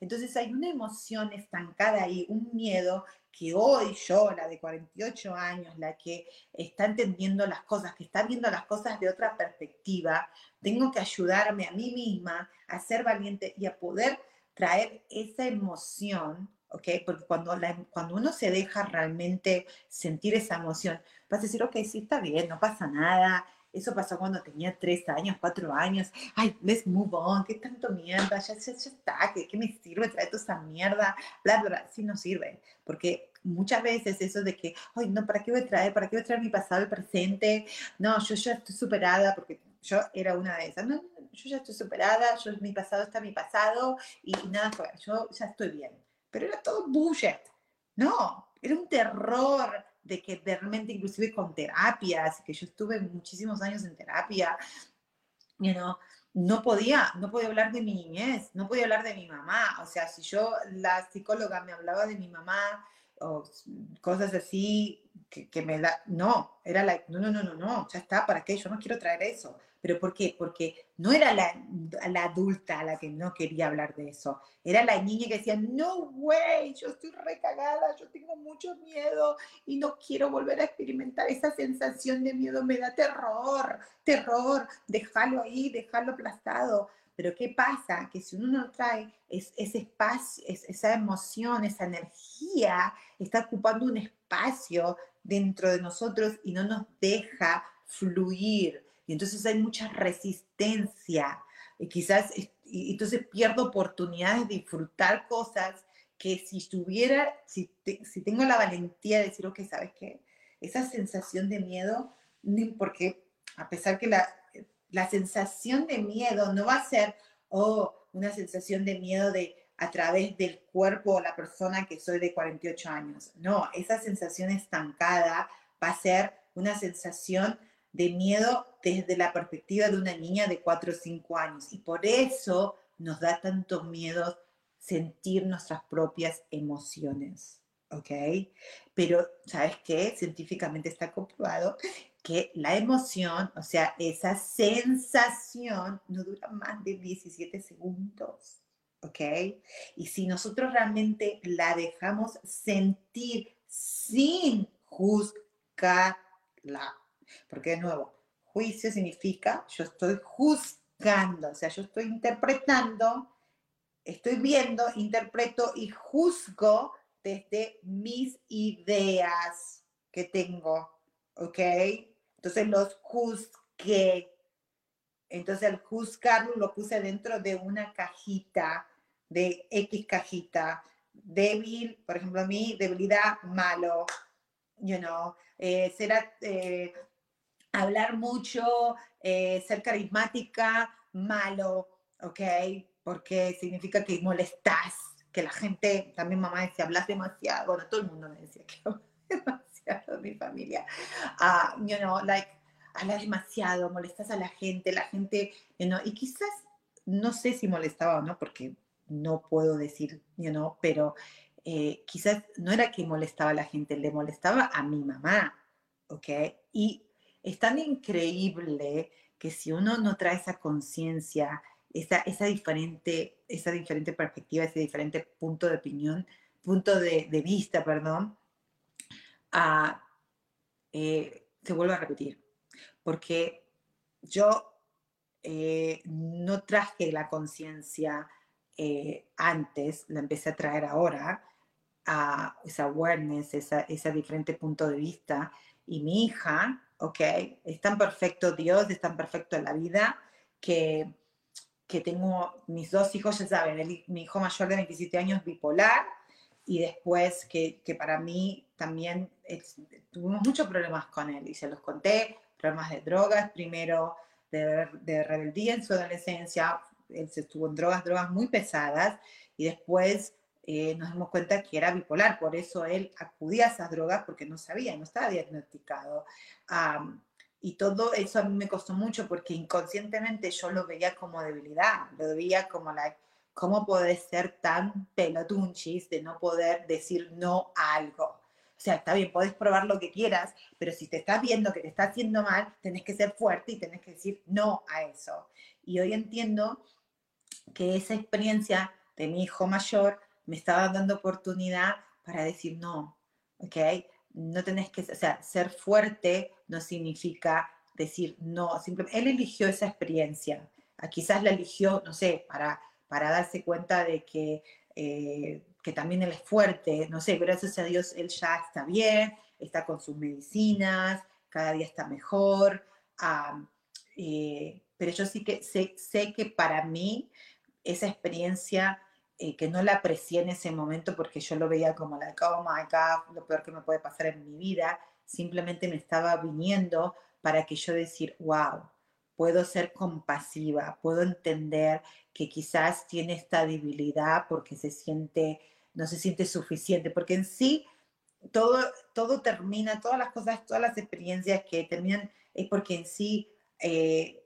Entonces hay una emoción estancada ahí, un miedo que hoy yo, la de 48 años, la que está entendiendo las cosas, que está viendo las cosas de otra perspectiva, tengo que ayudarme a mí misma a ser valiente y a poder traer esa emoción ¿ok? Porque cuando, cuando uno se deja realmente sentir esa emoción, vas a decir, ok, sí, está bien, no pasa nada. Eso pasó cuando tenía tres años, cuatro años. Ay, let's move on. ¿Qué tanto mierda? Ya, ya, está. ¿Qué, ¿Qué, me sirve traer toda esa mierda? Bla, bla, bla. Sí, no sirve. Porque muchas veces eso de que, ay, no, ¿para qué voy a traer? ¿Para qué voy a traer mi pasado, el presente? No, yo ya estoy superada porque yo era una de esas. No, yo ya estoy superada, yo, mi pasado está mi pasado y, y nada. Yo ya estoy bien pero era todo bullshit. No, era un terror de que realmente inclusive con terapias, que yo estuve muchísimos años en terapia, you know, no podía, no podía hablar de mi niñez, no podía hablar de mi mamá. O sea, si yo, la psicóloga me hablaba de mi mamá o cosas así que, que me da, no, era like, no, no, no, no, no, ya está, ¿para qué? Yo no quiero traer eso, ¿Pero por qué? Porque no era la, la, adulta a la que no quería hablar de eso. Era la niña que decía, no, güey, yo estoy recagada, yo tengo mucho miedo y no quiero volver a experimentar esa sensación de miedo. Me da terror, terror, déjalo ahí, déjalo aplastado. Pero ¿qué pasa? Que si uno no trae ese espacio, esa emoción, esa energía, está ocupando un espacio dentro de nosotros y no nos deja fluir. Y entonces hay mucha resistencia. Y quizás, y entonces pierdo oportunidades de disfrutar cosas que si tuviera, si, si tengo la valentía de decir, ok, ¿sabes qué? Esa sensación de miedo, porque a pesar que la, la sensación de miedo no va a ser, oh, una sensación de miedo de a través del cuerpo o la persona que soy de 48 años. No, esa sensación estancada va a ser una sensación de miedo desde la perspectiva de una niña de 4 o 5 años. Y por eso nos da tanto miedo sentir nuestras propias emociones. ¿Ok? Pero, ¿sabes qué? Científicamente está comprobado que la emoción, o sea, esa sensación no dura más de 17 segundos. ¿Ok? Y si nosotros realmente la dejamos sentir sin juzgarla, porque de nuevo, juicio significa yo estoy juzgando, o sea, yo estoy interpretando, estoy viendo, interpreto y juzgo desde mis ideas que tengo, ¿ok? Entonces los juzgué. Entonces el juzgarlo lo puse dentro de una cajita, de X cajita. Débil, por ejemplo, mí, debilidad, malo. You know, eh, será, eh, hablar mucho, eh, ser carismática, malo, ¿ok? Porque significa que molestas, que la gente, también mamá decía, hablas demasiado, bueno, todo el mundo me decía que [LAUGHS] hablas demasiado mi familia. Uh, you know, like, hablas demasiado, molestas a la gente, la gente, you know, y quizás, no sé si molestaba o no, porque no puedo decir, you know, pero eh, quizás no era que molestaba a la gente, le molestaba a mi mamá, ¿ok? Y es tan increíble que si uno no trae esa conciencia, esa, esa, diferente, esa diferente perspectiva, ese diferente punto de opinión, punto de, de vista, perdón, eh, se vuelve a repetir. Porque yo eh, no traje la conciencia eh, antes, la empecé a traer ahora, a esa awareness, esa, ese diferente punto de vista. Y mi hija, ok, es tan perfecto Dios, es tan perfecto la vida, que, que tengo mis dos hijos, ya saben, mi hijo mayor de 27 años bipolar, y después que, que para mí también tuvimos muchos problemas con él y se los conté, problemas de drogas, primero de, de rebeldía en su adolescencia, él se estuvo en drogas, drogas muy pesadas y después eh, nos dimos cuenta que era bipolar, por eso él acudía a esas drogas porque no sabía, no estaba diagnosticado. y todo eso a mí me costó mucho porque inconscientemente yo lo veía como debilidad, lo veía como la ¿Cómo podés ser tan pelotunchis de no poder decir no a algo? O sea, está bien, podés probar lo que quieras, pero si te estás viendo que te está haciendo mal, tenés que ser fuerte y tenés que decir no a eso. Y hoy entiendo que esa experiencia de mi hijo mayor me estaba dando oportunidad para decir no, ¿ok? No tenés que, o sea, ser fuerte no significa decir no, simplemente, él eligió esa experiencia, ah, quizás la eligió, no sé, para para darse cuenta de que, eh, que también él es fuerte. No sé, gracias a Dios él ya está bien, está con sus medicinas, cada día está mejor. Eh, pero yo sí que sé, sé, que para mí esa experiencia eh, que no la aprecié en ese momento porque yo lo veía como la, oh my God, lo peor que me puede pasar en mi vida, simplemente me estaba viniendo para que yo decir, wow, puedo ser compasiva, puedo entender que quizás tiene esta debilidad porque se siente, no se siente suficiente, porque en sí todo, todo termina, todas las cosas, todas las experiencias que terminan es porque en sí, eh,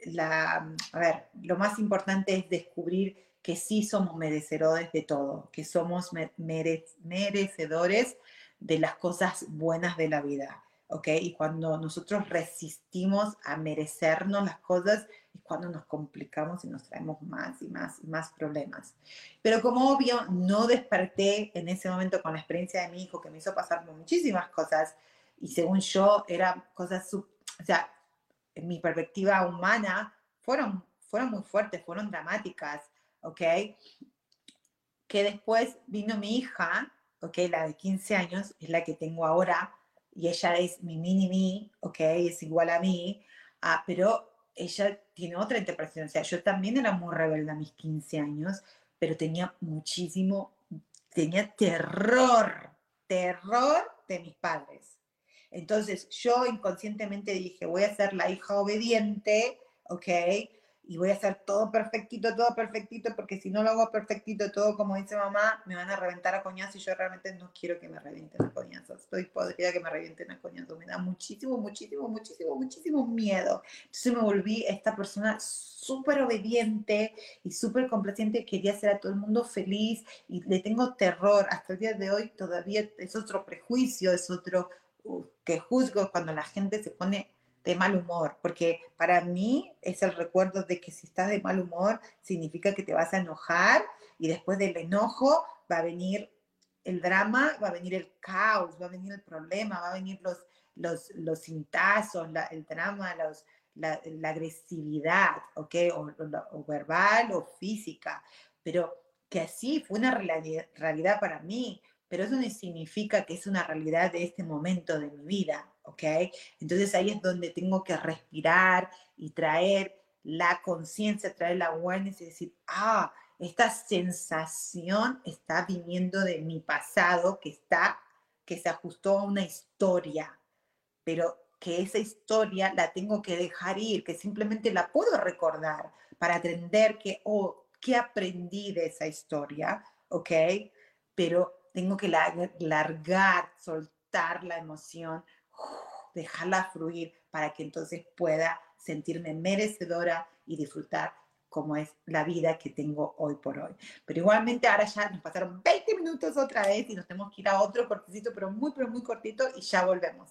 la, a ver, lo más importante es descubrir que sí somos merecedores de todo, que somos merecedores de las cosas buenas de la vida ¿ok? Y cuando nosotros resistimos a merecernos las cosas, es cuando nos complicamos y nos traemos más y más y más problemas. Pero como obvio, no desperté en ese momento con la experiencia de mi hijo que me hizo pasar por muchísimas cosas y según yo eran cosas, o sea, en mi perspectiva humana, fueron, fueron muy fuertes, fueron dramáticas, ¿ok? Que después vino mi hija, ¿ok? La de 15 años, es la que tengo ahora, y ella es mi mini mí, ¿ok? Es igual a mí, ah, pero ella tiene otra interpretación. O sea, yo también era muy rebelde a mis 15 años, pero tenía muchísimo, tenía terror, terror de mis padres. Entonces yo inconscientemente dije, voy a ser la hija obediente, ¿ok? Y voy a hacer todo perfectito, todo perfectito, porque si no lo hago perfectito, todo como dice mamá, me van a reventar a coñazo y yo realmente no quiero que me revienten a coñazo. Estoy podrida que me revienten a coñazo. Me da muchísimo, muchísimo, muchísimo, muchísimo miedo. Entonces me volví esta persona súper obediente y súper complaciente. Quería hacer a todo el mundo feliz y le tengo terror. Hasta el día de hoy todavía es otro prejuicio, es otro uh, que juzgo cuando la gente se pone de mal humor, porque para mí es el recuerdo de que si estás de mal humor significa que te vas a enojar y después del enojo va a venir el drama, va a venir el caos, va a venir el problema, va a venir los, los, los cintazos, el drama, los, la, agresividad, ¿ok? O, o, verbal o física, pero que así fue una realidad para mí, pero eso no significa que es una realidad de este momento de mi vida, ¿ok? Entonces ahí es donde tengo que respirar y traer la conciencia, traer la awareness y decir, ah, esta sensación está viniendo de mi pasado que está, que se ajustó a una historia, pero que esa historia la tengo que dejar ir, que simplemente la puedo recordar para aprender que, oh, ¿qué aprendí de esa historia? ¿Ok? Pero tengo que largar, soltar la emoción, [SIGHS] dejarla fluir para que entonces pueda sentirme merecedora y disfrutar como es la vida que tengo hoy por hoy. Pero igualmente ahora ya nos pasaron 20 minutos otra vez y nos tenemos que ir a otro cortecito, pero muy, pero muy cortito y ya volvemos.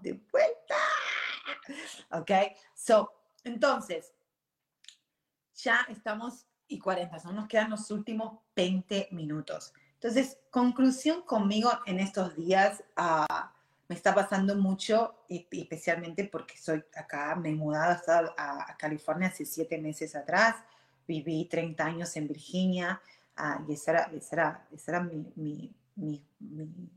De vuelta. Ok, so, entonces, ya estamos y 40, son nos quedan los últimos 20 minutos. Entonces, conclusión conmigo en estos días, uh, me está pasando mucho, especialmente porque soy acá, me he mudado a, a California hace siete meses atrás, viví 30 años en Virginia uh, y ese era, ese era, ese era mi, mi, mi,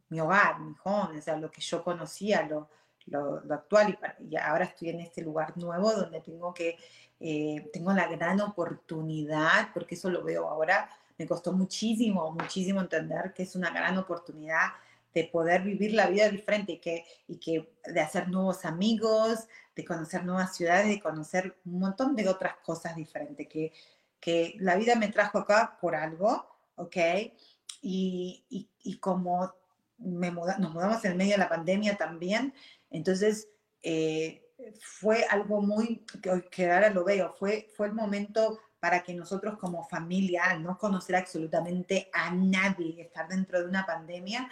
mi, hogar, mi home, o sea, lo que yo conocía, lo, lo, actual y, y, ahora estoy en este lugar nuevo donde tengo que, eh, tengo la gran oportunidad, porque eso lo veo ahora, me costó muchísimo, muchísimo entender que es una gran oportunidad de poder vivir la vida diferente y que, y que de hacer nuevos amigos, de conocer nuevas ciudades, de conocer un montón de otras cosas diferentes, que, que la vida me trajo acá por algo, ¿ok? Y, y, y como me muda, nos mudamos en medio de la pandemia también, entonces eh, fue algo muy, que, que ahora lo veo, fue, fue el momento para que nosotros como familia, no conocer absolutamente a nadie, estar dentro de una pandemia,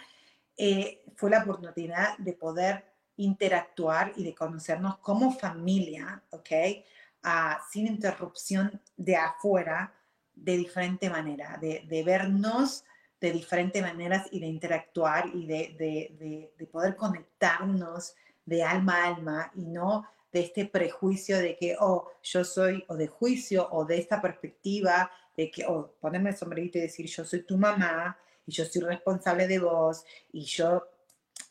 eh, fue la oportunidad de poder interactuar y de conocernos como familia, ¿ok? Uh, sin interrupción de afuera, de diferente manera, de, de, vernos de diferentes maneras y de interactuar y de, de, de, poder conectarnos de alma a alma y no de este prejuicio de que, oh, yo soy, o de juicio, o de esta perspectiva de que, oh, ponerme el sombrerito y decir, yo soy tu mamá, y yo soy responsable de vos, y yo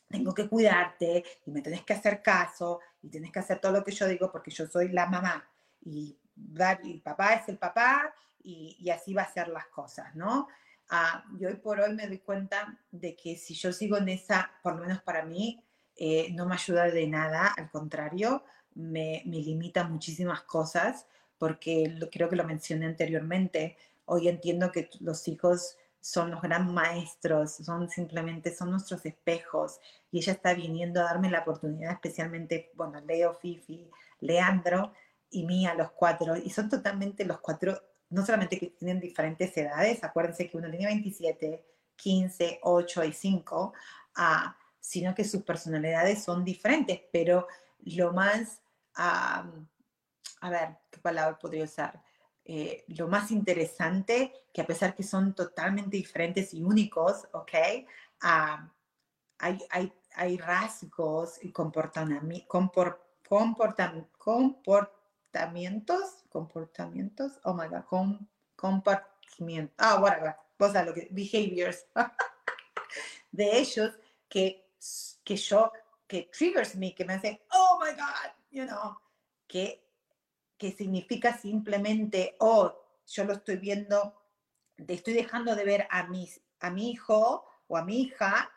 tengo que cuidarte, y me tenés que hacer caso, y tenés que hacer todo lo que yo digo porque yo soy la mamá, y, el papá es el papá, y, y, así va a ser las cosas, ¿no? Ah, y hoy por hoy me doy cuenta de que si yo sigo en esa, por lo menos para mí, eh, no me ayuda de nada, al contrario, me, me limita muchísimas cosas, porque lo, creo que lo mencioné anteriormente, hoy entiendo que los hijos son los gran maestros, son simplemente, son nuestros espejos, y ella está viniendo a darme la oportunidad, especialmente, bueno, Leo, Fifi, Leandro y Mía, los cuatro, y son totalmente los cuatro, no solamente que tienen diferentes edades, acuérdense que uno tiene 27, 15, 8 y 5, ah, sino que sus personalidades son diferentes, pero lo más, a ver, ¿qué palabra podría usar? Eh, lo más interesante, que a pesar que son totalmente diferentes y únicos, ¿ok? Uh, hay, hay, hay, rasgos y comportamientos, comport, comportam, comportamientos, comportamientos, oh my god, com, comportamientos, ah, whatever, vos sabés lo que, behaviors, [LAUGHS] de ellos que, que yo que triggers me, que me hace, oh my God, you know, que, que significa simplemente, oh, yo lo estoy viendo, te estoy dejando de ver a, mis, a mi hijo o a mi hija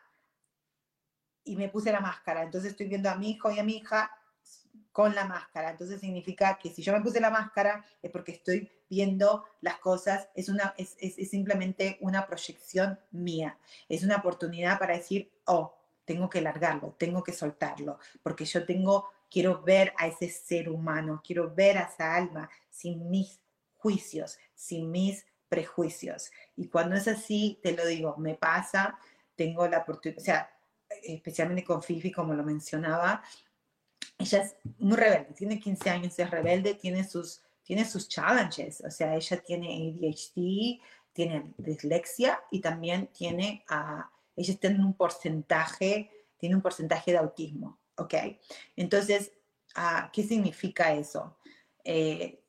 y me puse la máscara. Entonces estoy viendo a mi hijo y a mi hija con la máscara. Entonces significa que si yo me puse la máscara es porque estoy viendo las cosas, es, una, es, es, simplemente una proyección mía. Es una oportunidad para decir, oh, tengo que largarlo, tengo que soltarlo, porque yo tengo, quiero ver a ese ser humano, quiero ver a esa alma sin mis juicios, sin mis prejuicios. Y cuando es así, te lo digo, me pasa, tengo la oportunidad, o sea, especialmente con Fifi, como lo mencionaba, ella es muy rebelde, tiene 15 años, es rebelde, tiene sus, tiene sus challenges, o sea, ella tiene ADHD, tiene dislexia y también tiene a ellos un porcentaje, tienen un porcentaje de autismo, ¿ok? Entonces, ah, ¿qué significa eso? Eh,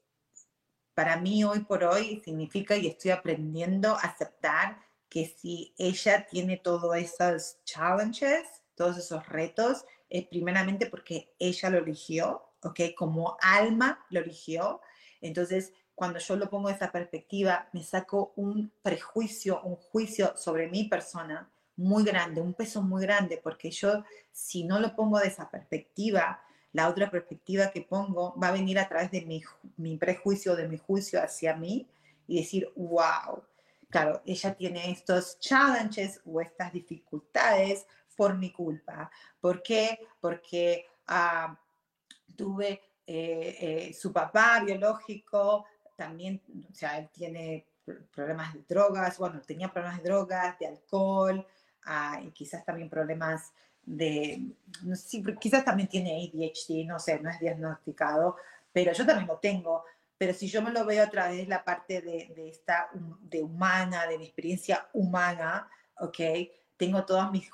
para mí hoy por hoy significa y estoy aprendiendo a aceptar que si ella tiene todos esos challenges, todos esos retos, es primeramente porque ella lo eligió, ¿ok? Como alma lo eligió. Entonces, cuando yo lo pongo de esa perspectiva, me saco un prejuicio, un juicio sobre mi persona muy grande, un peso muy grande, porque yo si no lo pongo de esa perspectiva, la otra perspectiva que pongo va a venir a través de mi, mi prejuicio, de mi juicio hacia mí y decir, wow, claro, ella tiene estos challenges o estas dificultades por mi culpa. ¿Por qué? Porque ah, tuve eh, eh, su papá biológico, también, o sea, él tiene problemas de drogas, bueno, tenía problemas de drogas, de alcohol, ah, y quizás también problemas de, no sé, quizás también tiene ADHD, no sé, no es diagnosticado, pero yo también lo tengo. Pero si yo me lo veo a través de la parte de, de esta, de humana, de mi experiencia humana, ¿ok? Tengo todas mis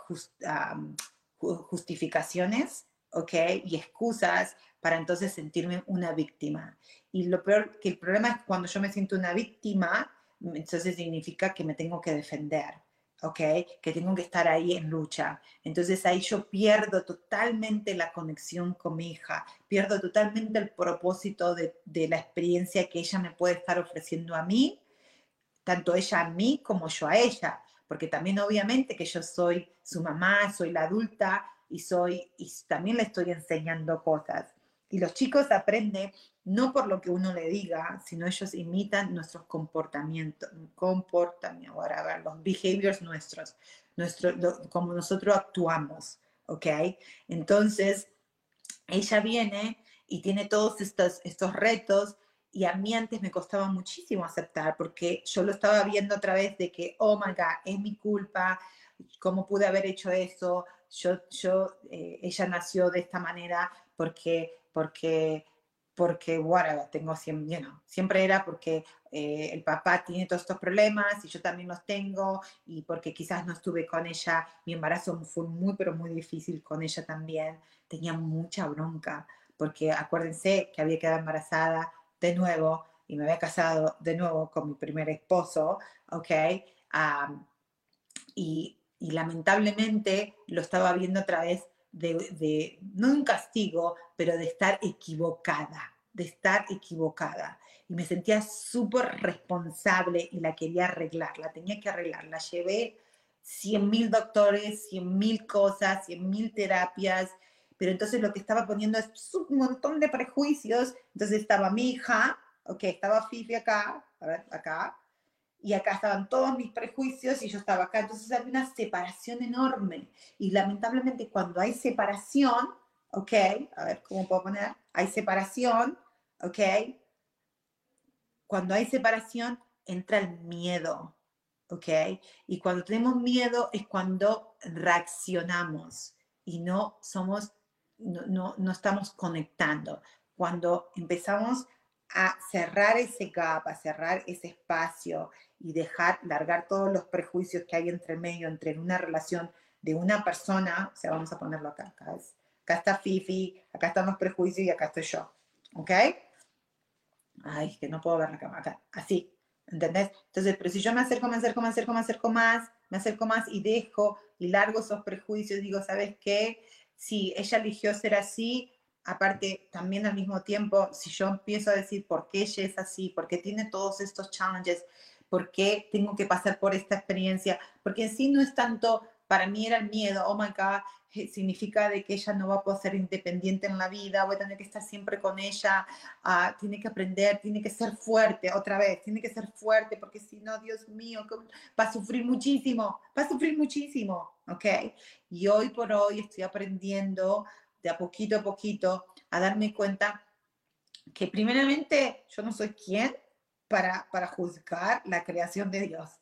justificaciones, ¿ok? Y excusas para entonces sentirme una víctima. Y lo peor, que el problema es cuando yo me siento una víctima, entonces significa que me tengo que defender, ¿ok? Que tengo que estar ahí en lucha. Entonces ahí yo pierdo totalmente la conexión con mi hija, pierdo totalmente el propósito de, de la experiencia que ella me puede estar ofreciendo a mí, tanto ella a mí como yo a ella, porque también obviamente que yo soy su mamá, soy la adulta y soy y también le estoy enseñando cosas. Y los chicos aprenden no por lo que uno le diga, sino ellos imitan nuestros comportamientos, comportamiento, ver los behaviors nuestros, nuestro, como nosotros actuamos, ¿ok? Entonces, ella viene y tiene todos estos, estos retos y a mí antes me costaba muchísimo aceptar porque yo lo estaba viendo a través de que, oh my God, es mi culpa, ¿cómo pude haber hecho eso? Yo, yo eh, ella nació de esta manera porque porque, porque, bueno, tengo siempre, siempre era porque eh, el papá tiene todos estos problemas y yo también los tengo y porque quizás no estuve con ella, mi embarazo fue muy, pero muy difícil con ella también, tenía mucha bronca, porque acuérdense que había quedado embarazada de nuevo y me había casado de nuevo con mi primer esposo, ¿ok? y, y lamentablemente lo estaba viendo a través de, no un castigo, pero de estar equivocada, de estar equivocada. Y me sentía súper responsable y la quería arreglar, la tenía que arreglar. La llevé 100 mil doctores, 100 mil cosas, 100 mil terapias, pero entonces lo que estaba poniendo es un montón de prejuicios. Entonces estaba mi hija, ok, estaba Fifi acá, acá, y acá estaban todos mis prejuicios y yo estaba acá. Entonces había una separación enorme. Y lamentablemente cuando hay separación, ¿ok? A ver, ¿cómo puedo poner? Hay separación, ¿ok? Cuando hay separación, entra el miedo, ¿ok? Y cuando tenemos miedo es cuando reaccionamos y no somos, no, no, no estamos conectando. Cuando empezamos a cerrar ese gap, a cerrar ese espacio y dejar, largar todos los prejuicios que hay entre medio, entre una relación de una persona, o sea, vamos a ponerlo acá, acá, está Fifi, acá están los prejuicios y acá estoy yo, ¿ok? Ay, que no puedo ver la cámara, acá, así, ¿entendés? Entonces, pero si yo me acerco, me acerco, me acerco, me acerco más, me acerco más y dejo y largo esos prejuicios, digo, ¿sabes qué? Si ella eligió ser así, aparte también al mismo tiempo, si yo empiezo a decir por qué ella es así, por qué tiene todos estos challenges, por qué tengo que pasar por esta experiencia, porque en sí no es tanto, para mí era el miedo, oh my God, significa de que ella no va a poder ser independiente en la vida, voy a tener que estar siempre con ella, uh, tiene que aprender, tiene que ser fuerte, otra vez, tiene que ser fuerte, porque si no, Dios mío, va a sufrir muchísimo, va a sufrir muchísimo, ¿ok? Y hoy por hoy estoy aprendiendo de a poquito a poquito a darme cuenta que primeramente yo no soy quien para, para juzgar la creación de Dios.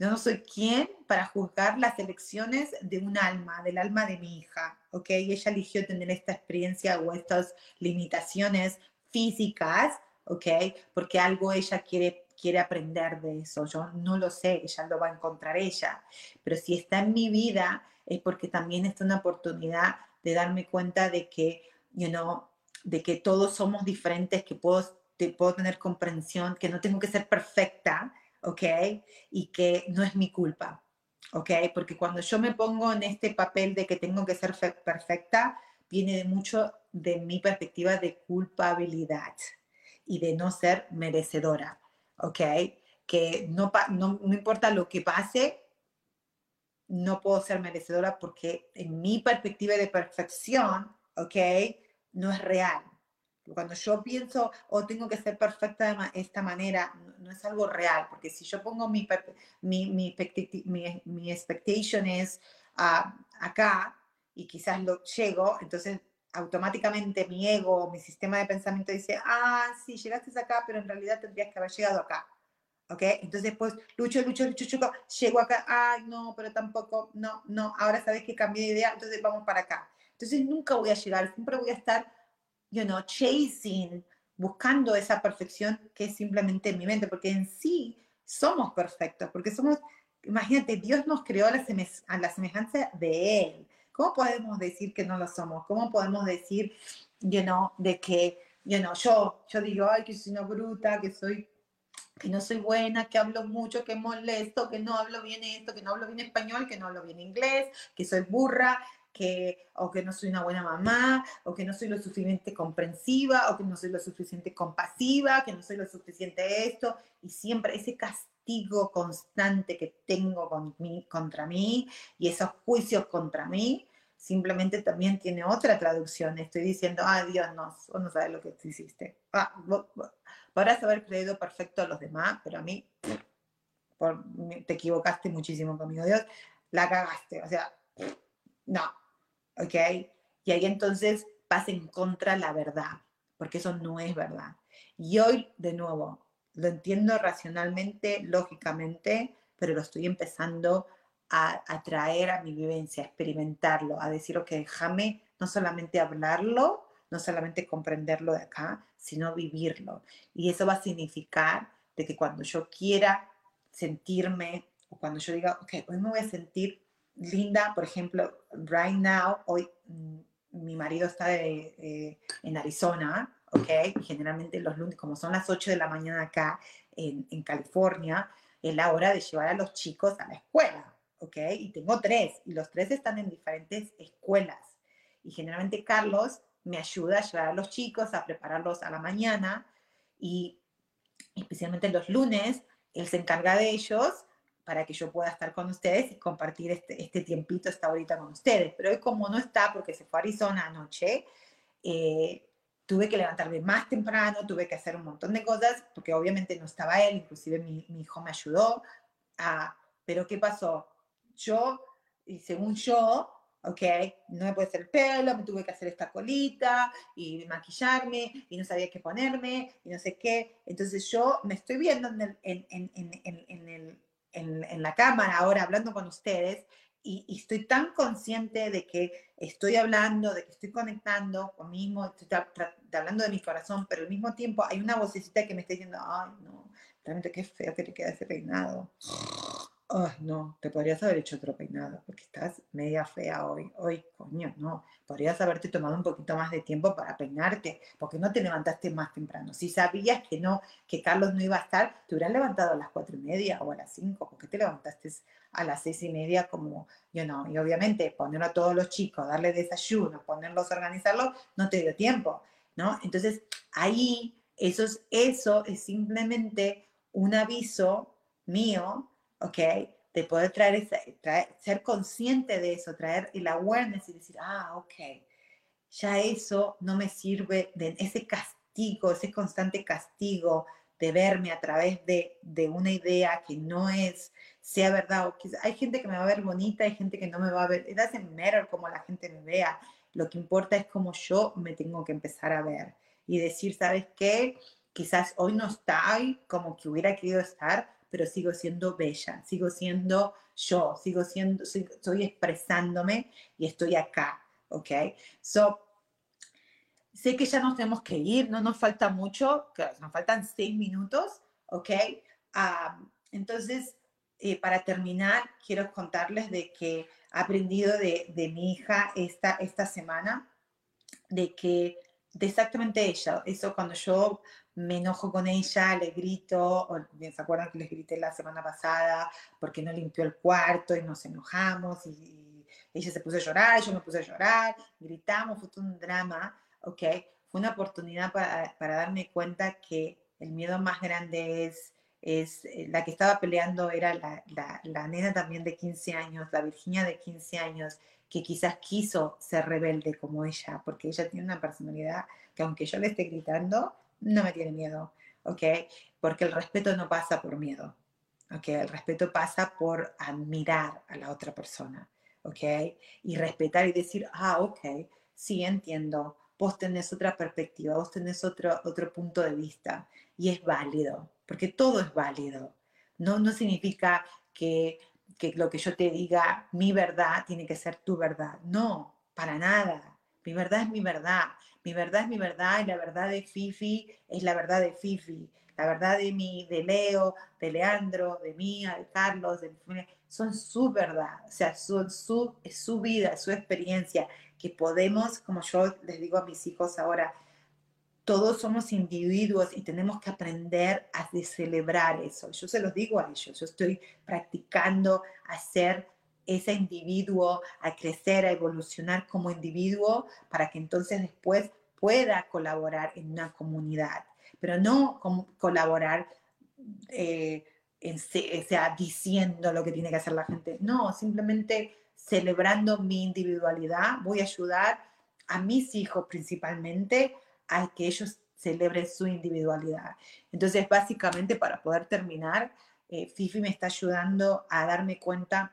Yo no soy quien para juzgar las elecciones de un alma, del alma de mi hija, ¿ok? Ella eligió tener esta experiencia o estas limitaciones físicas, ¿ok? Porque algo ella quiere, quiere aprender de eso. Yo no lo sé, ella lo va a encontrar ella. Pero si está en mi vida es porque también es una oportunidad de darme cuenta de que, you know, de que todos somos diferentes, que puedo puedo tener comprensión, que no tengo que ser perfecta, ¿ok? Y que no es mi culpa, ¿ok? Porque cuando yo me pongo en este papel de que tengo que ser perfecta, viene de mucho de mi perspectiva de culpabilidad y de no ser merecedora, ¿ok? Que no, no, no importa lo que pase, no puedo ser merecedora porque en mi perspectiva de perfección, ¿ok? No es real, cuando yo pienso, o oh, tengo que ser perfecta de esta manera, no, es algo real, porque si yo pongo mi, mi, mi, mi, expectation es, a, acá y quizás lo llego, entonces automáticamente mi ego, mi sistema de pensamiento dice, ah, sí, llegaste acá, pero en realidad tendrías que haber llegado acá. ¿Ok? Entonces después, lucho, lucho, lucho, lucho, llego acá, ay, no, pero tampoco, no, no, ahora sabes que cambié de idea, entonces vamos para acá. Entonces nunca voy a llegar, siempre voy a estar, you know, chasing, buscando esa perfección que es simplemente en mi mente, porque en sí somos perfectos, porque somos, imagínate, Dios nos creó a la, a la semejanza de Él. ¿Cómo podemos decir que no lo somos? ¿Cómo podemos decir, you know, de que, you know, yo, yo digo, ay, que soy una bruta, que soy que no soy buena, que hablo mucho, que molesto, que no hablo bien esto, que no hablo bien español, que no hablo bien inglés, que soy burra, que o que no soy una buena mamá, o que no soy lo suficiente comprensiva, o que no soy lo suficiente compasiva, que no soy lo suficiente esto, y siempre ese castigo constante que tengo con contra mí y esos juicios contra mí, simplemente también tiene otra traducción. Estoy diciendo, ah, Dios, no, vos no sabes lo que hiciste. Ah, podrás haber creído perfecto a los demás, pero a mí te equivocaste muchísimo conmigo. Dios, la cagaste. O sea, no. ¿Ok? Y ahí entonces vas en contra la verdad, porque eso no es verdad. Y hoy, de nuevo, lo entiendo racionalmente, lógicamente, pero lo estoy empezando a, a traer a mi vivencia, a experimentarlo, a decir, ok, déjame no solamente hablarlo, no solamente comprenderlo de acá, sino vivirlo. Y eso va a significar de que cuando yo quiera sentirme, o cuando yo diga, ok, hoy me voy a sentir linda, por ejemplo, right now, hoy mm, mi marido está eh, en Arizona, ok, generalmente los lunes, como son las 8 de la mañana acá en, en California, es la hora de llevar a los chicos a la escuela, ok, y tengo tres, y los tres están en diferentes escuelas. Y generalmente Carlos me ayuda a llevar a los chicos, a prepararlos a la mañana y especialmente los lunes, él se encarga de ellos para que yo pueda estar con ustedes y compartir este, este tiempito, esta horita con ustedes. Pero hoy como no está, porque se fue a Arizona anoche, eh, tuve que levantarme más temprano, tuve que hacer un montón de cosas, porque obviamente no estaba él, inclusive mi, mi hijo me ayudó. Pero ¿qué pasó? Yo, y según yo, ¿ok? No me puede hacer el pelo, me tuve que hacer esta colita y maquillarme y no sabía qué ponerme y no sé qué. Entonces yo me estoy viendo en, en, en, en la cámara ahora hablando con ustedes y, estoy tan consciente de que estoy hablando, de que estoy conectando conmigo, estoy hablando de mi corazón, pero al mismo tiempo hay una vocecita que me está diciendo, ay, no, realmente qué feo que te queda ese peinado Ay, no, te podrías haber hecho otro peinado porque estás media fea hoy. Hoy, coño, no. Podrías haberte tomado un poquito más de tiempo para peinarte porque no te levantaste más temprano. Si sabías que no, que Carlos no iba a estar, te hubieras levantado a las cuatro y media o a las cinco. ¿Por qué te levantaste a las seis y media como yo no? Y obviamente poner a todos los chicos, darle desayuno, ponerlos, organizarlos, no te dio tiempo, ¿no? Entonces, ahí, eso es, eso es simplemente un aviso mío ¿ok? De poder traer, ser consciente de eso, traer el awareness y decir, ah, ok, ya eso no me sirve de ese castigo, ese constante castigo de verme a través de, de una idea que no es, sea verdad, o que hay gente que me va a ver bonita, hay gente que no me va a ver, it doesn't matter cómo la gente me vea, lo que importa es cómo yo me tengo que empezar a ver y decir, ¿sabes qué? Quizás hoy no estoy como que hubiera querido estar, pero sigo siendo bella, sigo siendo yo, sigo siendo, estoy expresándome y estoy acá, ¿ok? So, sé que ya nos tenemos que ir, no nos falta mucho, nos faltan seis minutos, ¿ok? entonces, eh, para terminar, quiero contarles de que he aprendido de, de mi hija esta, esta semana, de que de exactamente ella, eso cuando yo me enojo con ella, le grito, o, ¿se acuerdan que les grité la semana pasada porque no limpió el cuarto y nos enojamos y, ella se puso a llorar, yo me puse a llorar, gritamos, fue todo un drama, ¿ok? Fue una oportunidad para, para darme cuenta que el miedo más grande es, es eh, la que estaba peleando era la, la, la nena también de 15 años, la Virginia de 15 años, que quizás quiso ser rebelde como ella, porque ella tiene una personalidad que aunque yo le esté gritando, no me tiene miedo, ¿ok? Porque el respeto no pasa por miedo, ¿ok? El respeto pasa por admirar a la otra persona, ¿ok? Y respetar y decir, ah, ok, sí, entiendo, vos tenés otra perspectiva, vos tenés otro, otro punto de vista y es válido, porque todo es válido. No, no significa que, que lo que yo te diga, mi verdad, tiene que ser tu verdad. No, para nada. Mi verdad es mi verdad. Mi verdad es mi verdad y la verdad de Fifi es la verdad de Fifi. La verdad de mi, de Leo, de Leandro, de Mía, de Carlos, de mi son su verdad. O sea, son su, es su vida, su experiencia, que podemos, como yo les digo a mis hijos ahora, todos somos individuos y tenemos que aprender a celebrar eso. Yo se los digo a ellos, yo estoy practicando a ser ese individuo, a crecer, a evolucionar como individuo para que entonces después pueda colaborar en una comunidad pero no colaborar, eh, en, o sea, diciendo lo que tiene que hacer la gente. No, simplemente celebrando mi individualidad, voy a ayudar a mis hijos principalmente a que ellos celebren su individualidad. Entonces, básicamente, para poder terminar, eh, Fifi me está ayudando a darme cuenta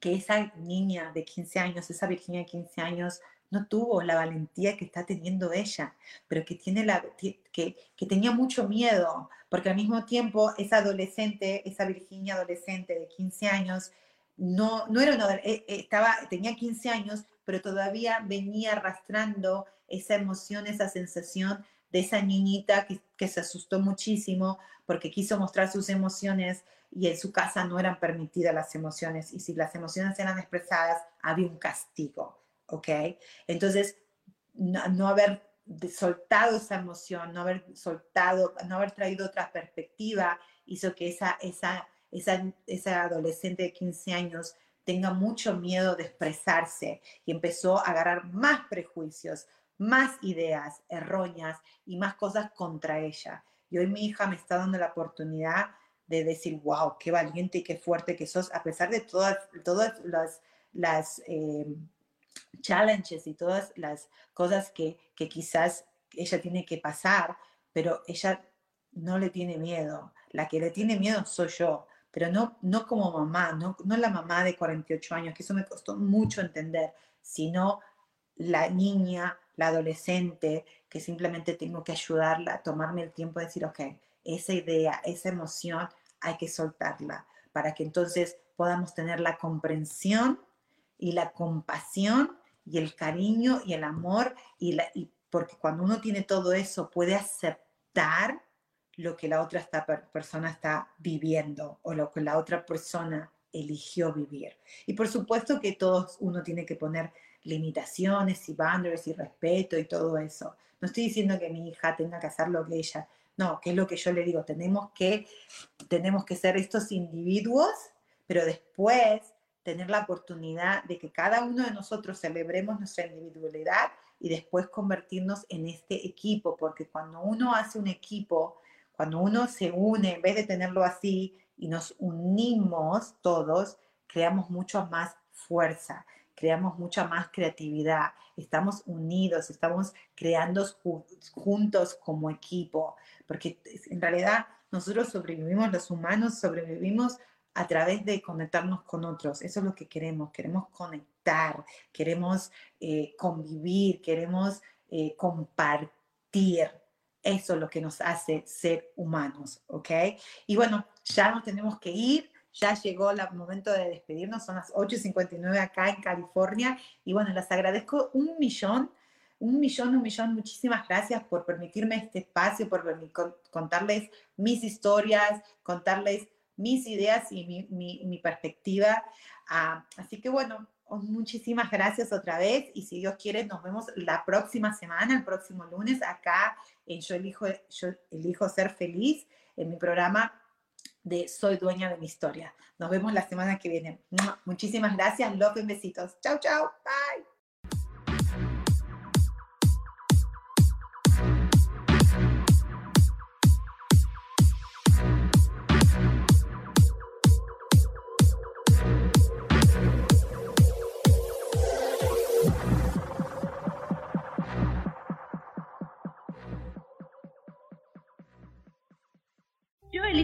que esa niña de 15 años, esa Virginia de 15 años, no tuvo la valentía que está teniendo ella, pero que, tiene la, que, que tenía mucho miedo, porque al mismo tiempo esa adolescente, esa Virginia adolescente de 15 años, no, no era una, eh, eh, estaba, tenía 15 años, pero todavía venía arrastrando esa emoción, esa sensación de esa niñita que, se asustó muchísimo porque quiso mostrar sus emociones y en su casa no eran permitidas las emociones y si las emociones eran expresadas había un castigo. ¿ok? Entonces, no, haber soltado esa emoción, no haber soltado, no haber traído otra perspectiva, hizo que esa, esa, esa, esa adolescente de 15 años tenga mucho miedo de expresarse y empezó a agarrar más prejuicios, más ideas erróneas y más cosas contra ella. Y hoy mi hija me está dando la oportunidad de decir, wow, qué valiente y qué fuerte que sos, a pesar de todas, todas las, las eh, challenges y todas las cosas que, que quizás ella tiene que pasar, pero ella no le tiene miedo. La que le tiene miedo soy yo, pero no, no como mamá, no, no la mamá de 48 años, que eso me costó mucho entender, sino la niña, la adolescente, que simplemente tengo que ayudarla a tomarme el tiempo de decir, ok, esa idea, esa emoción, hay que soltarla para que entonces podamos tener la comprensión y la compasión y el cariño y el amor, y, porque cuando uno tiene todo eso puede aceptar lo que la otra persona está viviendo o lo que la otra persona eligió vivir. Y por supuesto que todos uno tiene que poner limitaciones y boundaries y respeto y todo eso. No estoy diciendo que mi hija tenga que hacer lo que ella, no, que es lo que yo le digo, tenemos que, tenemos que ser estos individuos, pero después tener la oportunidad de que cada uno de nosotros celebremos nuestra individualidad y después convertirnos en este equipo, porque cuando uno hace un equipo, cuando uno se une, en vez de tenerlo así y nos unimos todos, creamos mucho más fuerza, creamos mucha más creatividad, estamos unidos, estamos creando juntos como equipo, porque en realidad nosotros sobrevivimos, los humanos sobrevivimos a través de conectarnos con otros. Eso es lo que queremos. Queremos conectar, queremos eh, convivir, queremos eh, compartir. Eso es lo que nos hace ser humanos, ¿ok? Y bueno, ya nos tenemos que ir. Ya llegó el momento de despedirnos, son las 8.59 acá en California. Y bueno, les agradezco un millón, un millón, un millón. Muchísimas gracias por permitirme este espacio, por contarles mis historias, contarles mis ideas y mi, perspectiva. Ah, así que bueno, muchísimas gracias otra vez y si Dios quiere nos vemos la próxima semana, el próximo lunes acá en Yo elijo, Yo elijo ser feliz en mi programa de Soy dueña de mi historia. Nos vemos la semana que viene. Muchísimas gracias, love y besitos. Chao, chao. Bye.